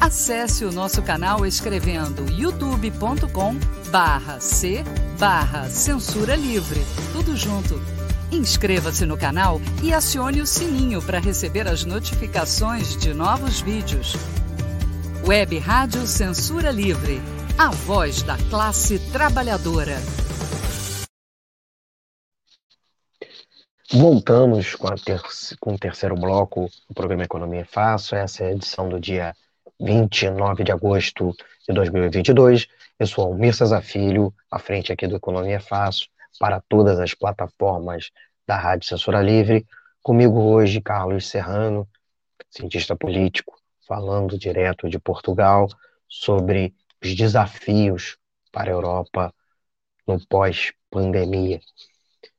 Acesse o nosso canal escrevendo youtube.com barra C barra Censura Livre. Tudo junto. Inscreva-se no canal e acione o sininho para receber as notificações de novos vídeos. Web Rádio Censura Livre a voz da classe trabalhadora. Voltamos com, ter com o terceiro bloco do programa Economia Fácil. Essa é a edição do dia 29 de agosto de 2022. Eu sou Almir Cesar Filho, à frente aqui do Economia Fácil, para todas as plataformas da Rádio Censura Livre. Comigo hoje, Carlos Serrano, cientista político, falando direto de Portugal sobre os desafios para a Europa no pós-pandemia.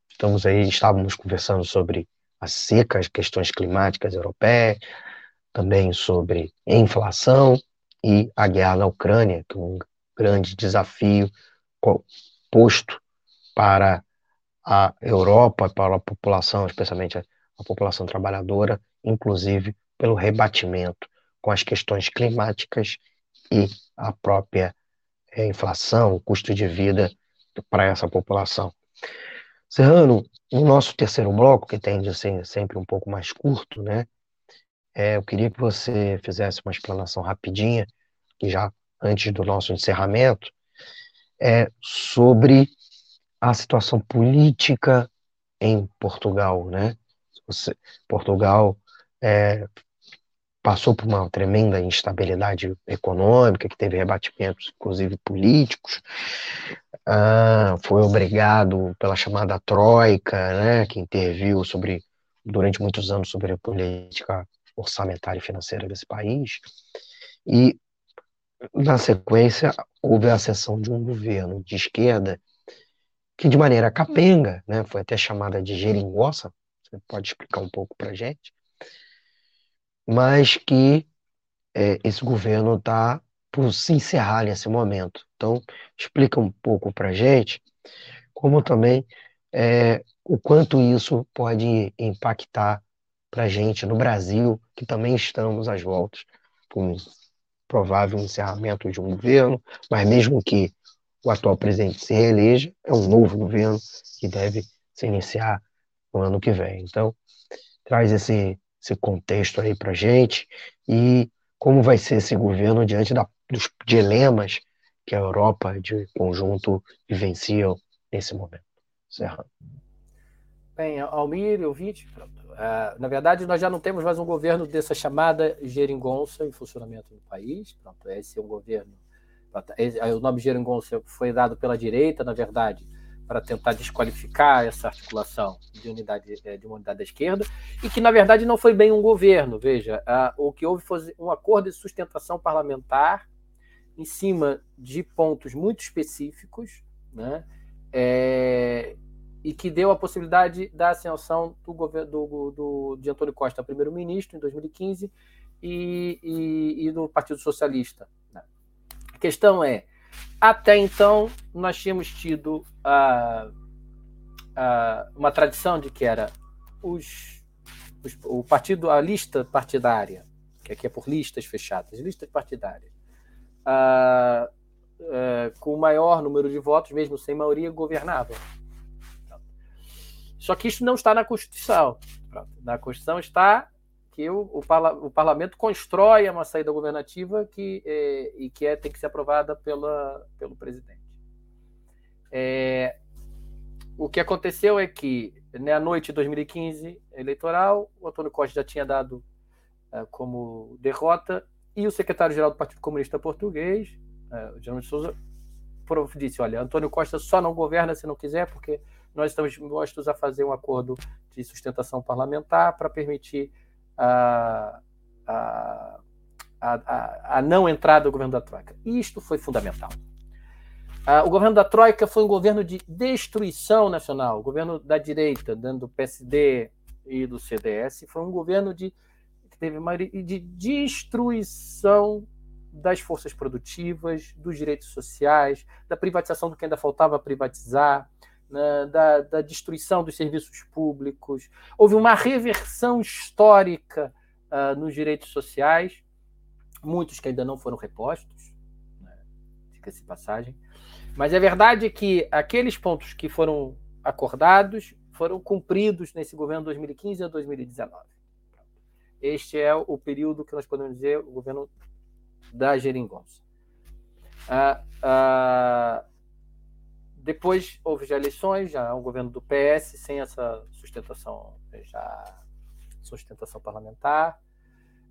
Estamos aí, estávamos conversando sobre a seca, as questões climáticas europeias, também sobre inflação e a guerra na Ucrânia, que é um grande desafio posto para a Europa, para a população, especialmente a, população trabalhadora, inclusive pelo rebatimento com as questões climáticas e a própria é, inflação, o custo de vida para essa população. Serrano, o nosso terceiro bloco, que tende a ser sempre um pouco mais curto, né? É, eu queria que você fizesse uma explanação rapidinha, já antes do nosso encerramento, é, sobre a situação política em Portugal, né? Você, Portugal é, passou por uma tremenda instabilidade econômica, que teve rebatimentos, inclusive políticos, ah, foi obrigado pela chamada Troika, né, que interviu sobre, durante muitos anos sobre a política orçamentária e financeira desse país, e, na sequência, houve a ascensão de um governo de esquerda que, de maneira capenga, né, foi até chamada de geringossa, você pode explicar um pouco para gente, mas que é, esse governo está por se encerrar nesse momento. Então, explica um pouco para gente como também é, o quanto isso pode impactar para a gente no Brasil, que também estamos às voltas com um provável encerramento de um governo, mas mesmo que o atual presidente se reeleja, é um novo governo que deve se iniciar no ano que vem. Então, traz esse, esse contexto aí para gente e como vai ser esse governo diante da, dos dilemas que a Europa de conjunto vivenciam nesse momento. Serrano. Bem, Almir, ouvinte, uh, na verdade nós já não temos mais um governo dessa chamada geringonça em funcionamento no país. Pronto, esse é um governo. O nome geringonça foi dado pela direita, na verdade, para tentar desqualificar essa articulação de unidade eh, de uma unidade da esquerda e que na verdade não foi bem um governo. Veja, o que houve foi um acordo de sustentação parlamentar em cima de pontos muito específicos, né? É, e que deu a possibilidade da ascensão do governo do, do, de Antônio Costa primeiro-ministro em 2015 e, e, e do Partido Socialista. Né? A questão é até então, nós tínhamos tido uh, uh, uma tradição de que era os, os, o partido, a lista partidária, que aqui é por listas fechadas, listas partidárias, uh, com o maior número de votos, mesmo sem maioria, governava. Só que isso não está na Constituição. Na Constituição está que o, o, parla, o parlamento constrói uma saída governativa que, é, e que é, tem que ser aprovada pela, pelo presidente. É, o que aconteceu é que, na noite de 2015 eleitoral, o Antônio Costa já tinha dado uh, como derrota e o secretário-geral do Partido Comunista Português, uh, de Souza, disse: Olha, Antônio Costa só não governa se não quiser, porque nós estamos dispostos a fazer um acordo de sustentação parlamentar para permitir a, a, a, a não entrada do governo da Troika. Isto foi fundamental. o governo da Troika foi um governo de destruição nacional. O governo da direita, dando do PSD e do CDS, foi um governo de, teve de destruição das forças produtivas, dos direitos sociais, da privatização do que ainda faltava privatizar, né, da, da, destruição dos serviços públicos. Houve uma reversão histórica uh, nos direitos sociais, muitos que ainda não foram repostos, né, fica-se passagem. Mas é verdade que aqueles pontos que foram acordados foram cumpridos nesse governo 2015 a 2019. Este é o período que nós podemos dizer o governo da geringonça. Uh, uh, depois houve já eleições, já um governo do PS sem essa sustentação, já sustentação parlamentar.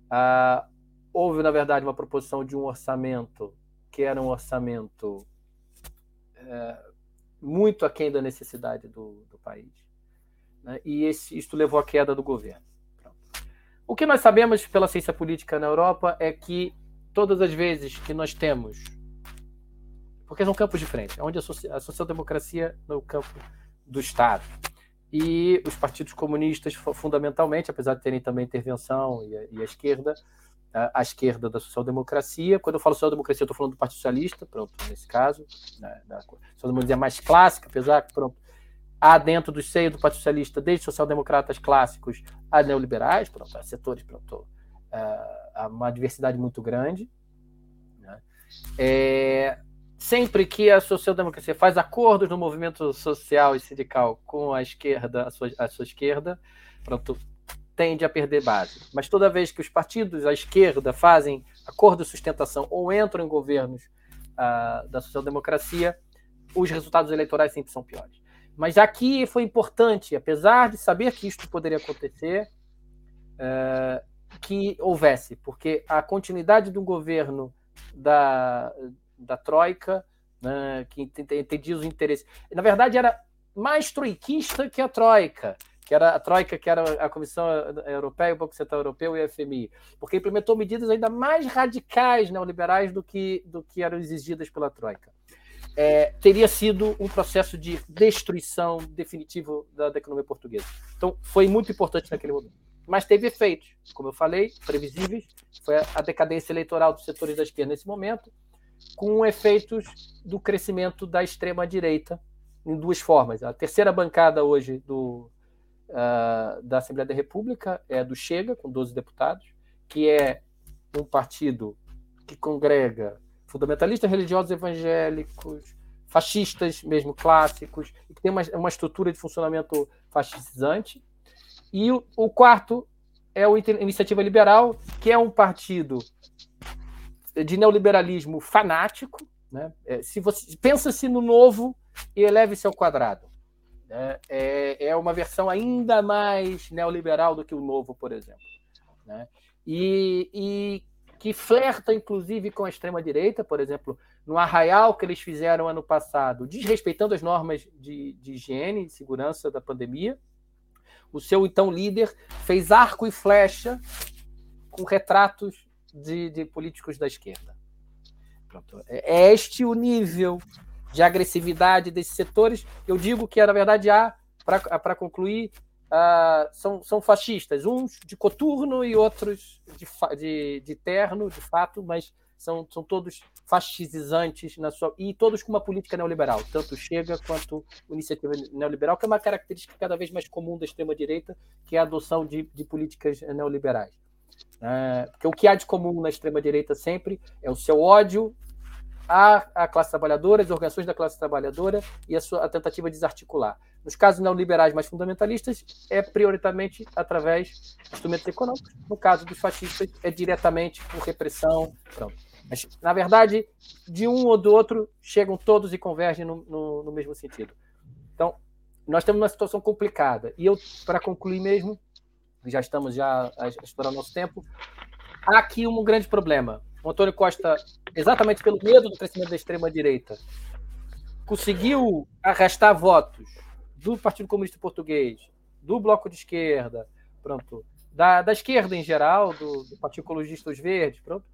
Ah, houve, na verdade, uma proposição de um orçamento que era um orçamento é, muito aquém da necessidade do, do país. Né? E esse, isto levou à queda do governo. Pronto. O que nós sabemos pela ciência política na Europa é que todas as vezes que nós temos porque são campos diferentes, onde a social-democracia no campo do Estado e os partidos comunistas, fundamentalmente, apesar de terem também intervenção e a, e a esquerda, a, a, esquerda da social-democracia. Quando eu falo social-democracia, estou falando do Partido Socialista, pronto, nesse caso, né, da social-democracia mais clássica, apesar que, pronto, há dentro do seio do Partido Socialista, desde social-democratas clássicos a neoliberais, pronto, há setores, pronto, há uma diversidade muito grande. Né? É, sempre que a social-democracia faz acordos no movimento social e sindical com a esquerda, a sua, a sua esquerda, pronto, tende a perder base. Mas toda vez que os partidos à esquerda fazem acordo de sustentação ou entram em governos uh, da social-democracia, os resultados eleitorais sempre são piores. Mas aqui foi importante, apesar de saber que isto poderia acontecer, uh, que houvesse, porque a continuidade do governo da, da Troika, né, que entendia os interesses. Na verdade, era mais troiquista que a Troika, que era a Troika, que era a Comissão Europeia, o Banco Central Europeu e a FMI, porque implementou medidas ainda mais radicais neoliberais do que, do que eram exigidas pela Troika. É, teria sido um processo de destruição definitivo da, da economia portuguesa. Então, foi muito importante naquele momento mas teve efeitos, como eu falei, previsíveis. Foi a decadência eleitoral dos setores da esquerda nesse momento, com efeitos do crescimento da extrema-direita em duas formas. A terceira bancada hoje do, uh, da Assembleia da República é do Chega, com 12 deputados, que é um partido que congrega fundamentalistas religiosos evangélicos, fascistas mesmo clássicos, e que tem uma, uma estrutura de funcionamento fascistizante, e o, o quarto é o Iniciativa Liberal, que é um partido de neoliberalismo fanático. Né? É, se você pensa-se no novo e eleve-se ao quadrado. Né? É, é uma versão ainda mais neoliberal do que o novo, por exemplo. Né? E, e que flerta, inclusive, com a extrema-direita, por exemplo, no arraial que eles fizeram ano passado, desrespeitando as normas de, de higiene e segurança da pandemia, o seu então líder fez arco e flecha com retratos de, de políticos da esquerda. Pronto. É, é este o nível de agressividade desses setores. Eu digo que, na verdade, há, para concluir, uh, são, são fascistas, uns de coturno e outros de, de, de terno, de fato, mas são, são todos fascizantes na sua, e todos com uma política neoliberal, tanto Chega quanto Iniciativa Neoliberal, que é uma característica cada vez mais comum da extrema-direita, que é a adoção de, de políticas neoliberais. É, porque o que há de comum na extrema-direita sempre é o seu ódio à, à classe trabalhadora, às organizações da classe trabalhadora e a, sua, a tentativa de desarticular. Nos casos neoliberais mais fundamentalistas, é prioritariamente através de instrumentos econômicos. No caso dos fascistas, é diretamente por repressão. Pronto. Mas, na verdade, de um ou do outro, chegam todos e convergem no, no, no mesmo sentido. Então, nós temos uma situação complicada. E eu, para concluir mesmo, já estamos já estourar nosso tempo, há aqui um grande problema. O Antônio Costa, exatamente pelo medo do crescimento da extrema-direita, conseguiu arrastar votos do Partido Comunista Português, do Bloco de Esquerda, pronto, da, da esquerda em geral, do, do Partido Ecologista dos Verdes, pronto,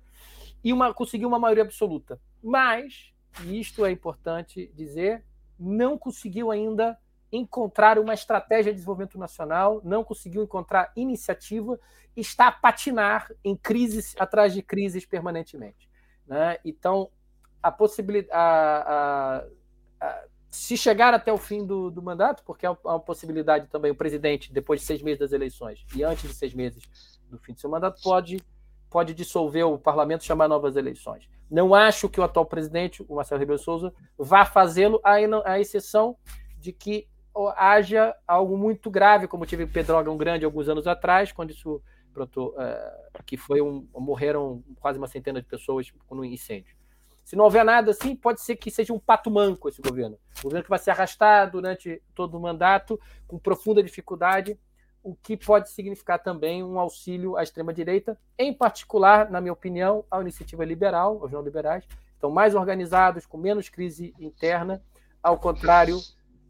e uma, conseguiu uma maioria absoluta. Mas, e isto é importante dizer, não conseguiu ainda encontrar uma estratégia de desenvolvimento nacional, não conseguiu encontrar iniciativa, está a patinar em crises atrás de crises permanentemente. Né? Então, a possibilidade. Se chegar até o fim do, do mandato, porque há uma possibilidade também, o presidente, depois de seis meses das eleições e antes de seis meses do fim do seu mandato, pode pode dissolver o parlamento e chamar novas eleições. Não acho que o atual presidente, o Marcelo Rebelo Souza, vá fazê-lo, à exceção de que haja algo muito grave, como tive Pedrógão Grande alguns anos atrás, quando isso pronto, uh, que foi um, morreram quase uma centena de pessoas no incêndio. Se não houver nada assim, pode ser que seja um pato manco esse governo. Um governo que vai se arrastar durante todo o mandato, com profunda dificuldade, o que pode significar também um auxílio à extrema-direita, em particular, na minha opinião, à iniciativa liberal, aos neoliberais, estão mais organizados, com menos crise interna, ao contrário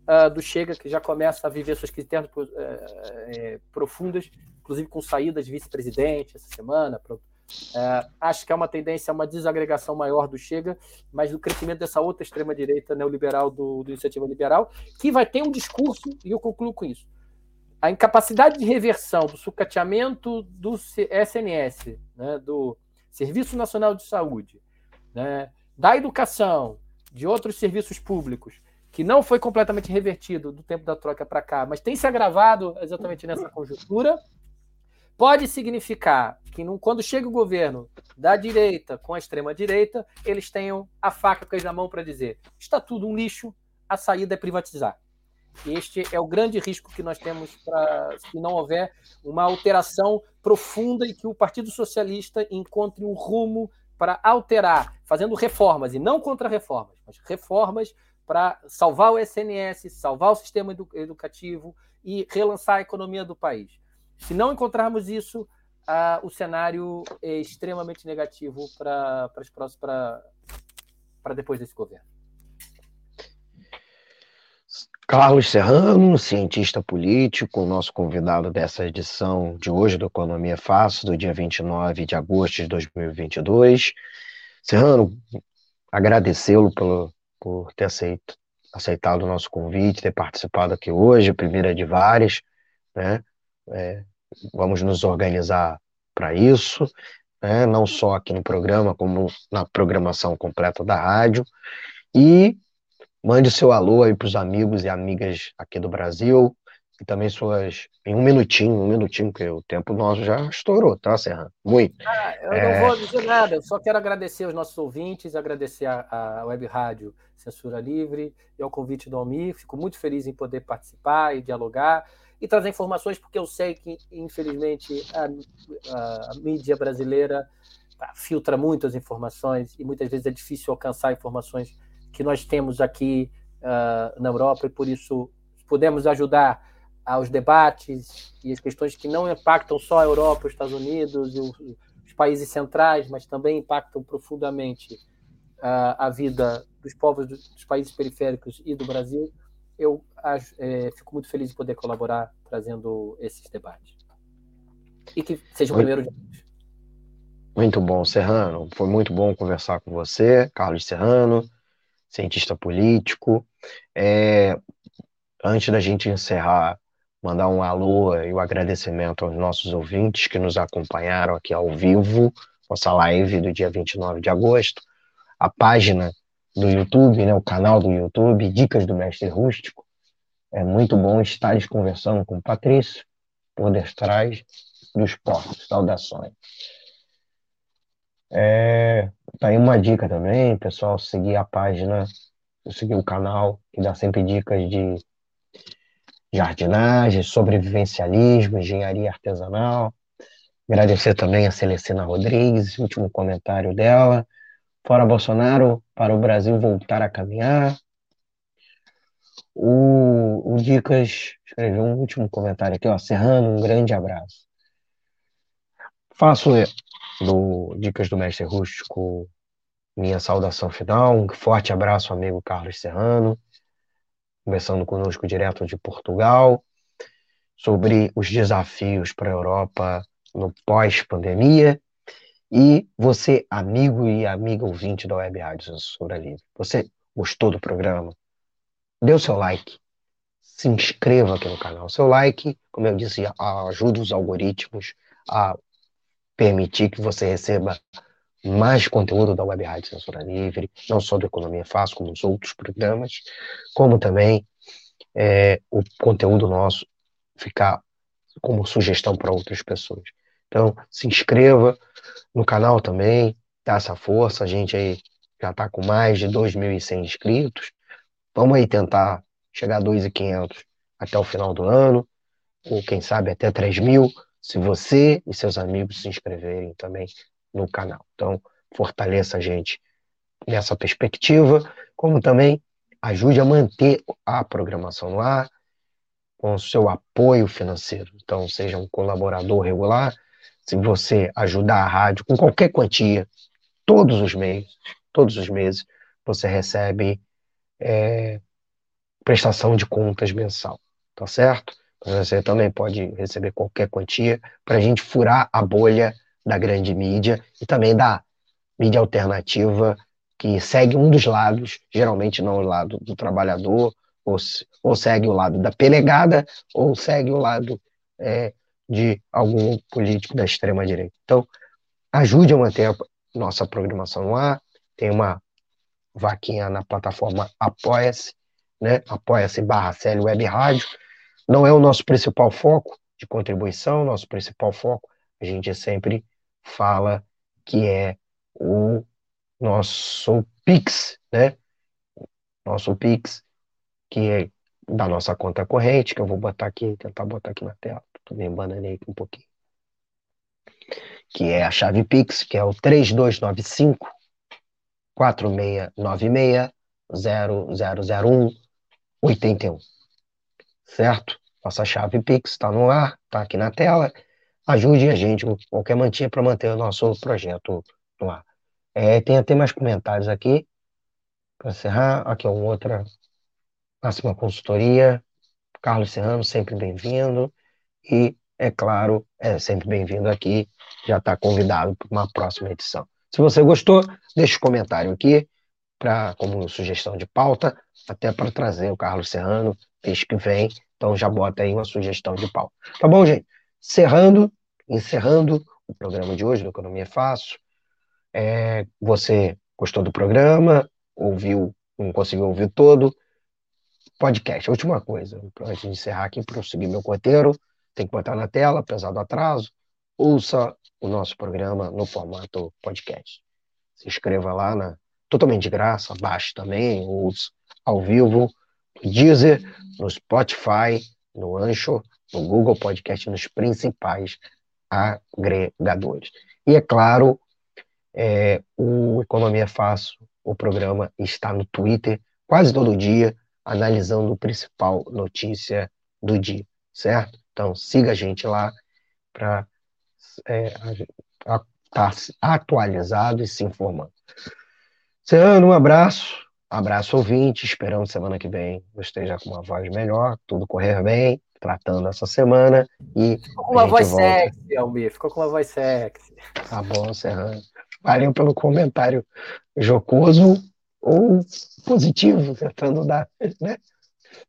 uh, do Chega, que já começa a viver suas crises internas uh, uh, profundas, inclusive com saídas de vice-presidente essa semana. acho que é uma tendência a uma desagregação maior do Chega, mas do crescimento dessa outra extrema-direita neoliberal do, do Iniciativa Liberal, que vai ter um discurso, e eu concluo com isso, a incapacidade de reversão do sucateamento do SNS, né, do Serviço Nacional de Saúde, né, da educação, de outros serviços públicos, que não foi completamente revertido do tempo da troca para cá, mas tem se agravado exatamente nessa conjuntura, pode significar que quando chega o governo da direita com a extrema direita, eles tenham a faca na mão para dizer: está tudo um lixo, a saída é privatizar. Este é o grande risco que nós temos para, se não houver uma alteração profunda e que o Partido Socialista encontre um rumo para alterar, fazendo reformas, e não contra-reformas, mas reformas para salvar o SNS, salvar o sistema edu educativo e relançar a economia do país. Se não encontrarmos isso, uh, o cenário é extremamente negativo para depois desse governo. Carlos Serrano, cientista político, nosso convidado dessa edição de hoje do Economia Fácil, do dia 29 de agosto de 2022. Serrano, agradecê-lo por, por ter aceito, aceitado o nosso convite, ter participado aqui hoje, primeira de várias, né? É, vamos nos organizar para isso, né? não só aqui no programa, como na programação completa da rádio. E Mande seu alô aí para os amigos e amigas aqui do Brasil e também suas. Em um minutinho, um minutinho, porque o tempo nosso já estourou, tá, Serra? Muito. Ah, eu é... não vou dizer nada, eu só quero agradecer aos nossos ouvintes, agradecer a, a Web Rádio Censura Livre e ao convite do Almir. Fico muito feliz em poder participar e dialogar e trazer informações, porque eu sei que, infelizmente, a, a, a mídia brasileira tá, filtra muitas informações e muitas vezes é difícil alcançar informações que nós temos aqui uh, na Europa e por isso podemos ajudar aos debates e as questões que não impactam só a Europa, os Estados Unidos e os países centrais, mas também impactam profundamente uh, a vida dos povos dos países periféricos e do Brasil. Eu é, fico muito feliz de poder colaborar trazendo esses debates. E que seja o primeiro de todos. Muito bom, Serrano. Foi muito bom conversar com você, Carlos Serrano cientista político. É, antes da gente encerrar, mandar um alô e um agradecimento aos nossos ouvintes que nos acompanharam aqui ao vivo, nossa live do dia 29 de agosto, a página do YouTube, né, o canal do YouTube, Dicas do Mestre Rústico. É muito bom estar conversando com o Patrício, por detrás dos portos. Saudações. É, tá aí uma dica também, pessoal, seguir a página, seguir o canal, que dá sempre dicas de jardinagem, sobrevivencialismo, engenharia artesanal. Agradecer também a Celestina Rodrigues, último comentário dela. Fora Bolsonaro, para o Brasil voltar a caminhar. O, o Dicas escreveu um último comentário aqui, ó. Serrano, um grande abraço. Faço do Dicas do Mestre Rústico, minha saudação final. Um forte abraço, amigo Carlos Serrano, conversando conosco direto de Portugal, sobre os desafios para a Europa no pós-pandemia. E você, amigo e amiga ouvinte da Web Rádio Censura Livre, você gostou do programa? Dê o seu like, se inscreva aqui no canal. Seu like, como eu disse, ajuda os algoritmos a permitir que você receba mais conteúdo da Web Rádio Censura Livre, não só do Economia Fácil, como os outros programas, como também é, o conteúdo nosso ficar como sugestão para outras pessoas. Então, se inscreva no canal também, dá essa força, a gente aí já está com mais de 2.100 inscritos, vamos aí tentar chegar a 2.500 até o final do ano, ou quem sabe até 3 mil, se você e seus amigos se inscreverem também no canal. Então, fortaleça a gente nessa perspectiva, como também ajude a manter a programação no ar com o seu apoio financeiro. Então, seja um colaborador regular, se você ajudar a rádio com qualquer quantia, todos os meses, todos os meses, você recebe é, prestação de contas mensal, tá certo? Você também pode receber qualquer quantia para a gente furar a bolha da grande mídia e também da mídia alternativa que segue um dos lados, geralmente não o lado do trabalhador, ou, ou segue o lado da pelegada, ou segue o lado é, de algum político da extrema-direita. Então, ajude a manter a nossa programação no ar. Tem uma vaquinha na plataforma Apoia-se, né? Apoia-se barra Web Rádio não é o nosso principal foco, de contribuição, nosso principal foco, a gente sempre fala que é o nosso Pix, né? Nosso Pix, que é da nossa conta corrente, que eu vou botar aqui, tentar botar aqui na tela. Tô me bananei aqui um pouquinho. Que é a chave Pix, que é o 3295 4696 0001 81. Certo? Nossa chave Pix está no ar, está aqui na tela. Ajude a gente com qualquer mantinha para manter o nosso projeto no ar. É, tem até mais comentários aqui. Para encerrar, aqui é uma outra Máxima Consultoria. Carlos Serrano, sempre bem-vindo. E, é claro, é sempre bem-vindo aqui. Já está convidado para uma próxima edição. Se você gostou, deixe um comentário aqui pra, como sugestão de pauta, até para trazer o Carlos Serrano mês que vem. Então já bota aí uma sugestão de pauta. Tá bom, gente? Encerrando, encerrando o programa de hoje do Economia Fácil. É, você gostou do programa? Ouviu, não conseguiu ouvir todo? Podcast. Última coisa, antes de encerrar aqui, para eu seguir meu roteiro, tem que botar na tela, apesar do atraso. Ouça o nosso programa no formato podcast. Se inscreva lá, na, totalmente de graça, baixe também, ouça ao vivo, no Deezer, no Spotify, no Anchor, no Google Podcast, nos principais agregadores. E é claro, é, o Economia Fácil, o programa está no Twitter quase todo dia, analisando a principal notícia do dia, certo? Então siga a gente lá para é, estar tá atualizado e se informando. Serrano, um abraço, abraço ouvinte, esperamos semana que vem eu esteja com uma voz melhor, tudo correr bem, tratando essa semana e Ficou com uma voz volta... sexy, Almir, ficou com uma voz sexy. Tá bom, Serrano. Valeu pelo comentário jocoso ou positivo, tentando dar, né?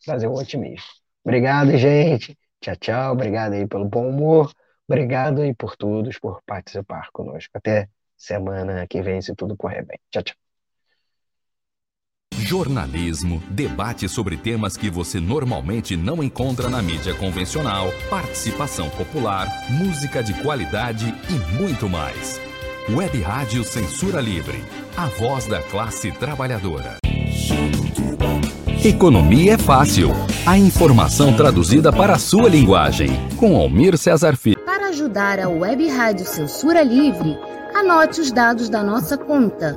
Fazer um otimismo. Obrigado, gente. Tchau, tchau. Obrigado aí pelo bom humor. Obrigado aí por todos, por participar conosco. Até semana que vem, se tudo correr bem. Tchau, tchau. Jornalismo, debate sobre temas que você normalmente não encontra na mídia convencional, participação popular, música de qualidade e muito mais. Web Rádio Censura Livre, a voz da classe trabalhadora. Economia é fácil. A informação traduzida para a sua linguagem. Com Almir Cesar Filho. Para ajudar a Web Rádio Censura Livre, anote os dados da nossa conta.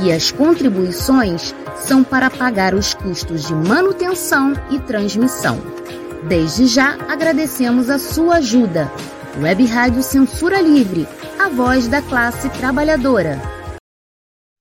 e as contribuições são para pagar os custos de manutenção e transmissão. Desde já agradecemos a sua ajuda. Web Rádio Censura Livre, a voz da classe trabalhadora.